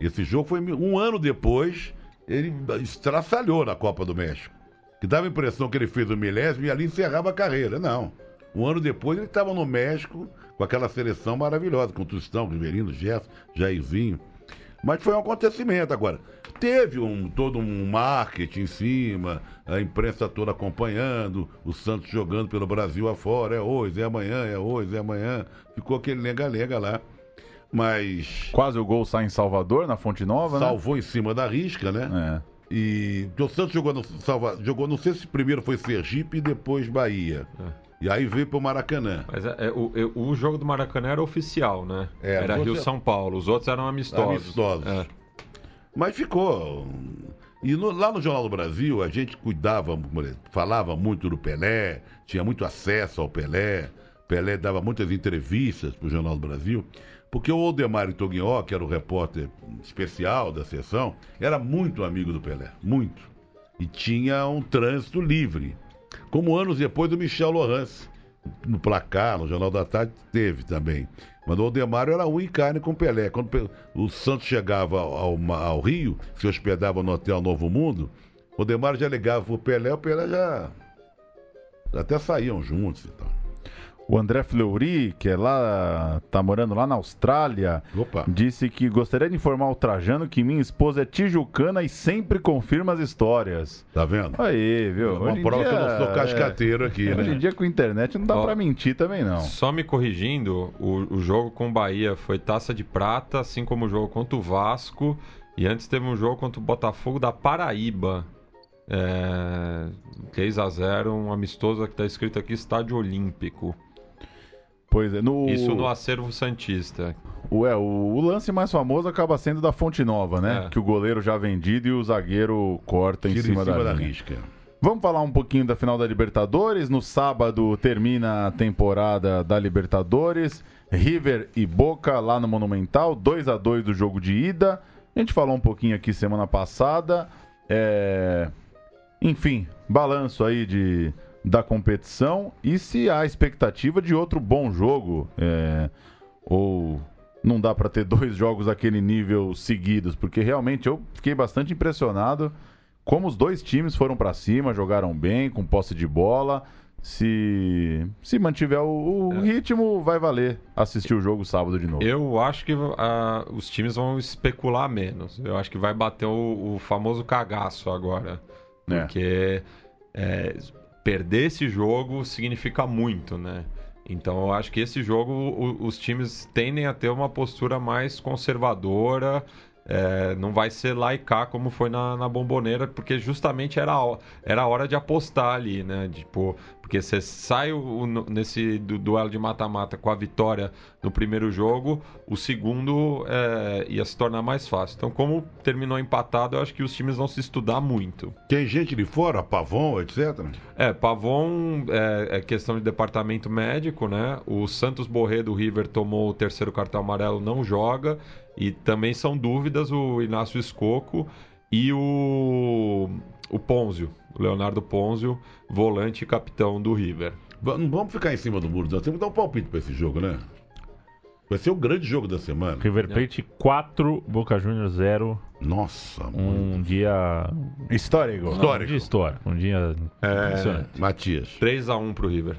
Esse jogo foi um ano depois, ele estraçalhou na Copa do México. Que dava a impressão que ele fez o milésimo e ali encerrava a carreira. Não. Um ano depois ele estava no México com aquela seleção maravilhosa, com Tostão, Riverino, Gerson, Jairzinho. Mas foi um acontecimento agora. Teve um, todo um marketing em cima, a imprensa toda acompanhando, o Santos jogando pelo Brasil afora, é hoje, é amanhã, é hoje, é amanhã. Ficou aquele lenga-lenga lá. Mas Quase o gol sai em Salvador, na Fonte Nova, salvou em cima da risca, né? né? É. E porque o Santos jogou no Salva, jogou, não sei se primeiro foi Sergipe e depois Bahia. E aí veio pro Maracanã. Mas é- é, o, é- o jogo do Maracanã era oficial, né? É, era Rio-São Paulo. Os outros eram amistosos. Amistosos. Mas ficou. E no- lá no Jornal do Brasil, a gente cuidava, falava muito do Pelé, tinha muito acesso ao Pelé. Pelé dava muitas entrevistas para o Jornal do Brasil, porque o Aldemar Toguinho, que era o repórter especial da sessão, era muito amigo do Pelé, muito. E tinha um trânsito livre. Como anos depois do Michel Lohance, no placar, no Jornal da Tarde, teve também. Mas o Aldemário era um em carne com o Pelé. Quando o Santos chegava ao, ao- Rio, se hospedava no Hotel Novo Mundo, o Aldemário já ligava pro Pelé, o Pelé já. Até saíam juntos e tal. O André Fleury, que é lá, tá morando lá na Austrália, Opa. disse que gostaria de informar o Trajano que minha esposa é tijucana e sempre confirma as histórias. Tá vendo? Aí, viu? Uma prova que eu não dia, sou cascateiro aqui, é, Hoje em né? dia com internet não dá Ó. pra mentir também, não. Só me corrigindo, o, o jogo com o Bahia foi taça de prata, assim como o jogo contra o Vasco. E antes teve um jogo contra o Botafogo da Paraíba. É, 3 a 0 um amistoso que está escrito aqui Estádio Olímpico. Pois é, no, Isso no acervo Santista. o, é, o, o lance mais famoso acaba sendo da Fonte Nova, né? É. Que o goleiro já vendido e o zagueiro corta em Tira cima, da, linha. risca. Vamos falar um pouquinho da final da Libertadores. No sábado termina a temporada da Libertadores. River e Boca lá no Monumental, 2 a 2 do jogo de ida. A gente falou um pouquinho aqui semana passada. É, Enfim, balanço aí de... da competição e se há expectativa de outro bom jogo. é, Ou não dá para ter dois jogos daquele nível seguidos, porque realmente eu fiquei bastante impressionado como os dois times foram para cima, jogaram bem, com posse de bola. Se, se mantiver o, o ritmo, vai valer assistir o jogo sábado de novo. Eu acho que ah, os times vão especular menos. Eu acho que vai bater o, o famoso cagaço agora. É. Porque é, perder esse jogo significa muito, né? Então eu acho que esse jogo o- os times tendem a ter uma postura mais conservadora. é, não vai ser lá e cá como foi na, na bomboneira, porque justamente era, a era hora de apostar ali, né? Tipo, porque você sai o- o- nesse du- duelo de mata-mata com a vitória no primeiro jogo, o segundo é, ia se tornar mais fácil. Então, como terminou empatado, eu acho que os times vão se estudar muito. Tem gente de fora, Pavon, etc. É, Pavon é, é questão de departamento médico, né? O Santos Borré do River tomou o terceiro cartão amarelo, não joga. E também são dúvidas o Inácio Escoco e o, o Ponzio, Leonardo Ponzio, volante e capitão do River. Não vamos ficar em cima do muro, nós temos que dar um palpite pra esse jogo, né? Vai ser o grande jogo da semana. River Plate 4, Boca Juniors 0. Nossa, Um dia. Histórico. Histórico. Um dia história. Um dia. impressionante. Matias. 3x1 pro River.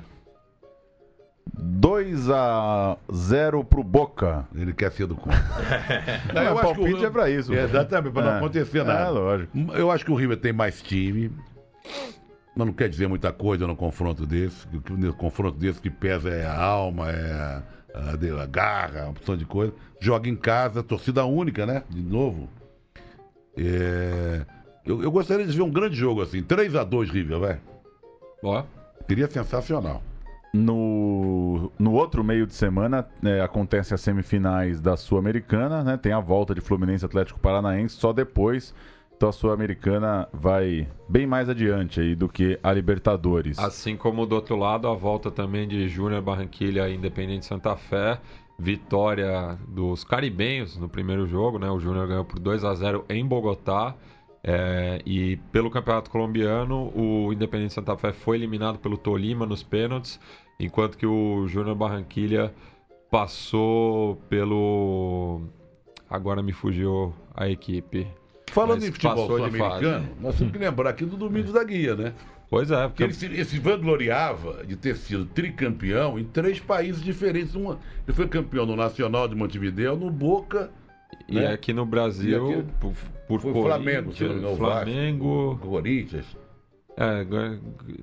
2 a 0 pro Boca. Ele quer ser do contra. Não, eu o acho que o- palpite é pra isso. É, exatamente, pra não É. acontecer É, nada. lógico. Eu acho que o River tem mais time. Mas não quer dizer muita coisa no confronto desse. No confronto desse que pesa é a alma, é a, a, de- a garra, uma opção de coisa. Joga em casa, torcida única, né? De novo. É, Eu, eu gostaria de ver um grande jogo assim. 3 a 2 River, vai. Ó, Seria sensacional. No, no outro meio de semana é, acontece as semifinais da Sul-Americana, né? Tem a volta de Fluminense e Atlético Paranaense só depois. Então a Sul-Americana vai bem mais adiante aí do que a Libertadores. Assim como do outro lado, a volta também de Júnior Barranquilha e Independente Santa Fé. Vitória dos caribenhos no primeiro jogo, né? O Júnior ganhou por 2 a 0 em Bogotá. É, e pelo Campeonato Colombiano, o Independente Santa Fé foi eliminado pelo Tolima nos pênaltis, enquanto que o Júnior Barranquilha passou pelo. Agora me fugiu a equipe. Falando Mas em futebol sul-americano, nós temos que lembrar aqui do Domingos da Guia, né? Pois é, Porque ele, se- ele se vangloriava de ter sido tricampeão em três países diferentes. Uma, ele foi campeão no Nacional de Montevideo, no Boca, E né? aqui no Brasil, aqui- por, por Foi o Flamengo, se não me engano, o Vasco. Flamengo. Corinthians. É,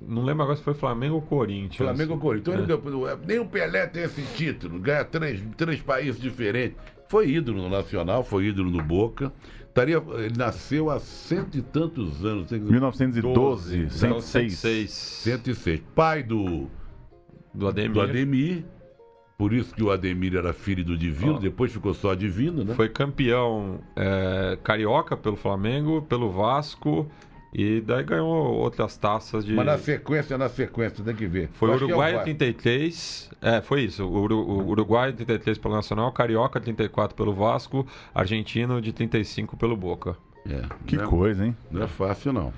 não lembro agora se foi Flamengo ou Corinthians. Flamengo ou Corinthians. Então É. nem o Pelé tem esse título, ganha três, três países diferentes. Foi ídolo no Nacional, foi ídolo no Boca. Estaria, ele nasceu há cento e tantos anos. tem- 1912, 106. 106. 106. Pai do, Do Ademir. do Ademir. Por isso que o Ademir era filho do Divino, depois ficou só Divino, né? Foi campeão é, carioca pelo Flamengo, pelo Vasco. E daí ganhou outras taças de. Mas na sequência, na sequência, tem que ver. Foi é o Uruguai Vasco. 83, é, foi isso. O Uru- o Uruguai 83 pelo Nacional, Carioca 34 pelo Vasco, Argentino de 35 pelo Boca. É, Que não é- coisa, hein? Não é fácil, não.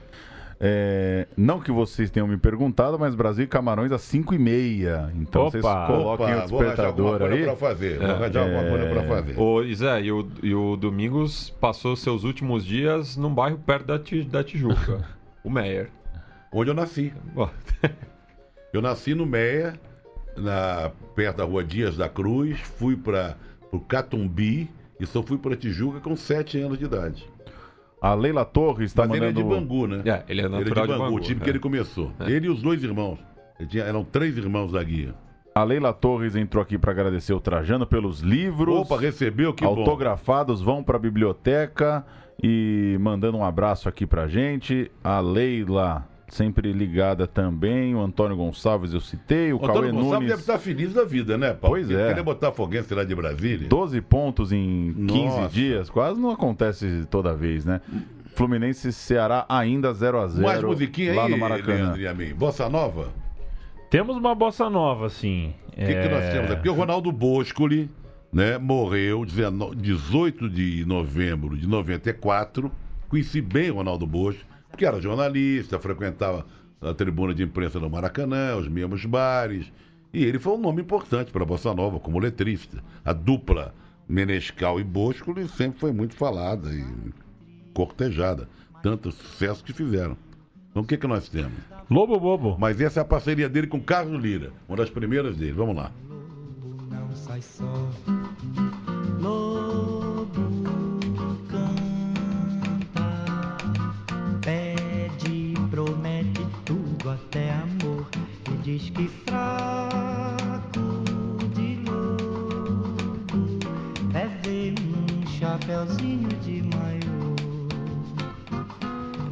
É, não que vocês tenham me perguntado, mas Brasil e Camarões às 5 e meia. Então Opa! vocês coloquem Opa, o vou arranjar alguma despertador coisa aí. pra fazer. Vou arranjar alguma É. coisa pra fazer. O Zé, e o, e o Domingos passou seus últimos dias num bairro perto da, da Tijuca, o Meyer. Onde eu nasci. Eu nasci no Meia, na, perto da rua Dias da Cruz, fui para o Catumbi e só fui para Tijuca com 7 anos de idade. A Leila Torres está Mas ele é de mandando. Bangu, né? É, ele é Ele é natural de de Bangu, Bangu, o time é. que ele começou. Ele e os dois irmãos. Ele tinha- eram três irmãos da guia. A Leila Torres entrou aqui para agradecer o Trajano pelos livros. Opa, recebeu, que bom. autografados, vão para a biblioteca e mandando um abraço aqui pra gente. A Leila, sempre ligada também. O Antônio Gonçalves, eu citei. O, O Antônio Cauê Gonçalves Nunes, deve estar feliz da vida, né, Paulo? Pois Porque é. Ele é botafoguense lá de Brasília. 12 pontos em 15 Nossa. dias. Quase não acontece toda vez, né? Fluminense Ceará ainda 0 a 0 Mais musiquinha lá aí, no Maracanã. Leandro e a mim. Bossa Nova? Temos uma bossa nova, assim. O que, que nós temos aqui? O Ronaldo Boscoli, né, morreu 19 18 de novembro de 94. Conheci bem o Ronaldo Boscoli, porque era jornalista, frequentava a tribuna de imprensa do Maracanã, os mesmos bares. E ele foi um nome importante para a Bossa Nova, como letrista. A dupla Menescal e Boscoli sempre foi muito falada e cortejada. Tanto sucesso que fizeram. Então o que, que nós temos? Lobo Bobo. Mas essa é a parceria dele com Carlos Lira, uma das primeiras dele. Vamos lá. não sai só.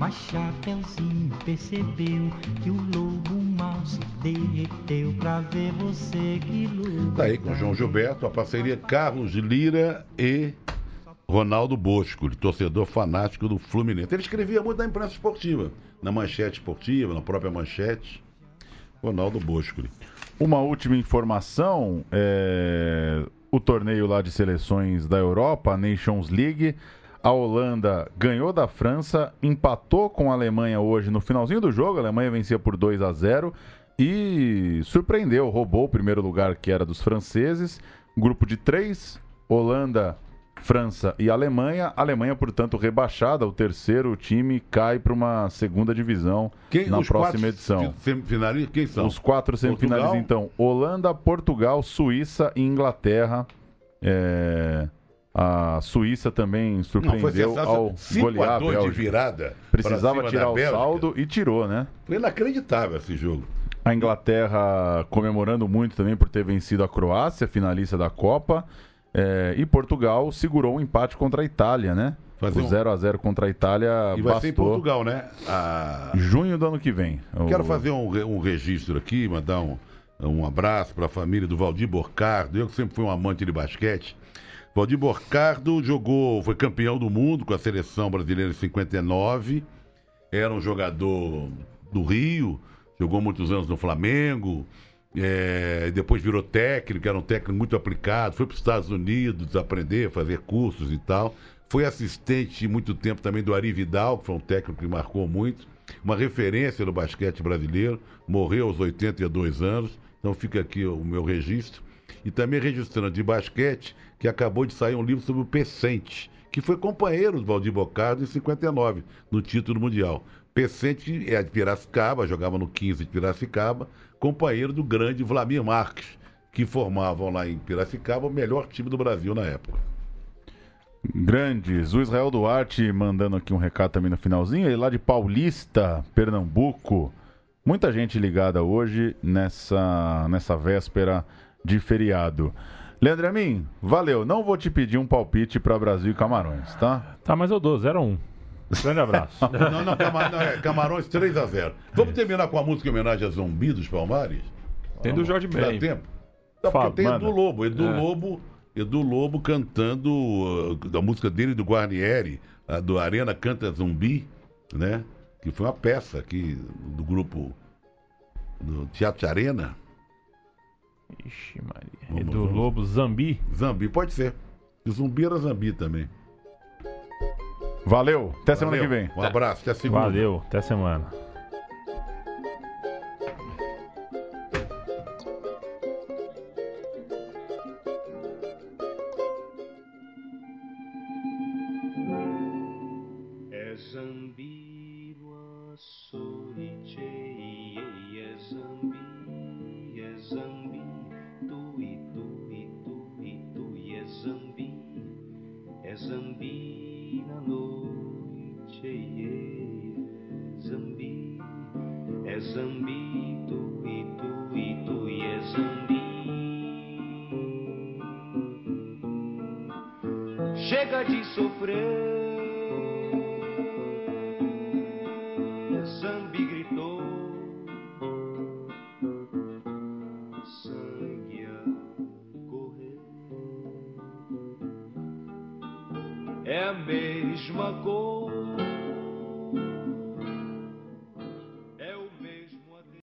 Mas Chapeuzinho percebeu que o lobo mal se derreteu pra ver você que luta. Tá aí com o João Gilberto, a parceria Carlos Lira e Ronaldo Bosco, torcedor fanático do Fluminense. Ele escrevia muito na imprensa esportiva, na manchete esportiva, na própria manchete. Ronaldo Bosco. Uma última informação: é, o torneio lá de seleções da Europa, a Nations League. A Holanda ganhou da França, empatou com a Alemanha hoje no finalzinho do jogo. A Alemanha vencia por 2 a 0 e surpreendeu, roubou o primeiro lugar que era dos franceses. Grupo de três: Holanda, França e Alemanha. Alemanha, portanto, rebaixada. O terceiro time cai para uma segunda divisão Quem, na os próxima edição. Semifinalistas, quem são? Os quatro semifinais, Portugal? então: Holanda, Portugal, Suíça e Inglaterra. É, A Suíça também Não, surpreendeu sensacional. ao 5 golear a a 2 de virada. Precisava tirar o saldo e tirou, né? Foi inacreditável esse jogo. A Inglaterra comemorando muito também por ter vencido a Croácia, finalista da Copa. É, e Portugal segurou um empate contra a Itália, né? Fazer o um- 0 a 0 contra a Itália E vai ser em. Portugal, né? A- Junho do ano que vem. O- Quero fazer um, um registro aqui, mandar um, um abraço para a família do Valdir Borcardo. Eu que sempre fui um amante de basquete. Valdir Borcardo jogou, foi campeão do mundo com a seleção brasileira em 59. Era um jogador do Rio, jogou muitos anos no Flamengo. é, depois virou técnico, era um técnico muito aplicado. Foi para os Estados Unidos aprender, fazer cursos e tal. Foi assistente muito tempo também do Ari Vidal, que foi um técnico que marcou muito uma referência no basquete brasileiro, morreu aos 82 anos, então fica aqui o meu registro. E também registrando de basquete, que acabou de sair um livro sobre o Pecente, que foi companheiro do Valdir Bocardo em 59, no título mundial. Pecente é de Piracicaba, jogava no 15 de Piracicaba, companheiro do grande Vlamir Marques, que formavam lá em Piracicaba o melhor time do Brasil na época. Grandes. O Israel Duarte mandando aqui um recado também no finalzinho. Ele lá de Paulista, Pernambuco. Muita gente ligada hoje nessa, nessa véspera de feriado. Leandro Amin, valeu. Não vou te pedir um palpite para Brasil e Camarões, tá? Tá, mas eu dou, 0 a 1 Grande abraço. Não, não, Camar- não, é, Camarões 3 a 0 Vamos terminar com a música em homenagem a Zumbi dos Palmares? Tem do Jorge Dá Ben. tempo? Não, Fala, porque tem manda. Edu Lobo. Edu É. Lobo, Edu Lobo cantando uh, a música dele do Guarnieri, a do Arena Canta Zumbi, né? Que foi uma peça aqui do grupo do Teatro Arena. Ixi, Maria. Vamos, Edu vamos. Lobo, Zambi. Zambi, pode ser. Zumbi era Zambi também. Valeu. Até semana Valeu. que vem. Um abraço, até segunda. Valeu, até semana.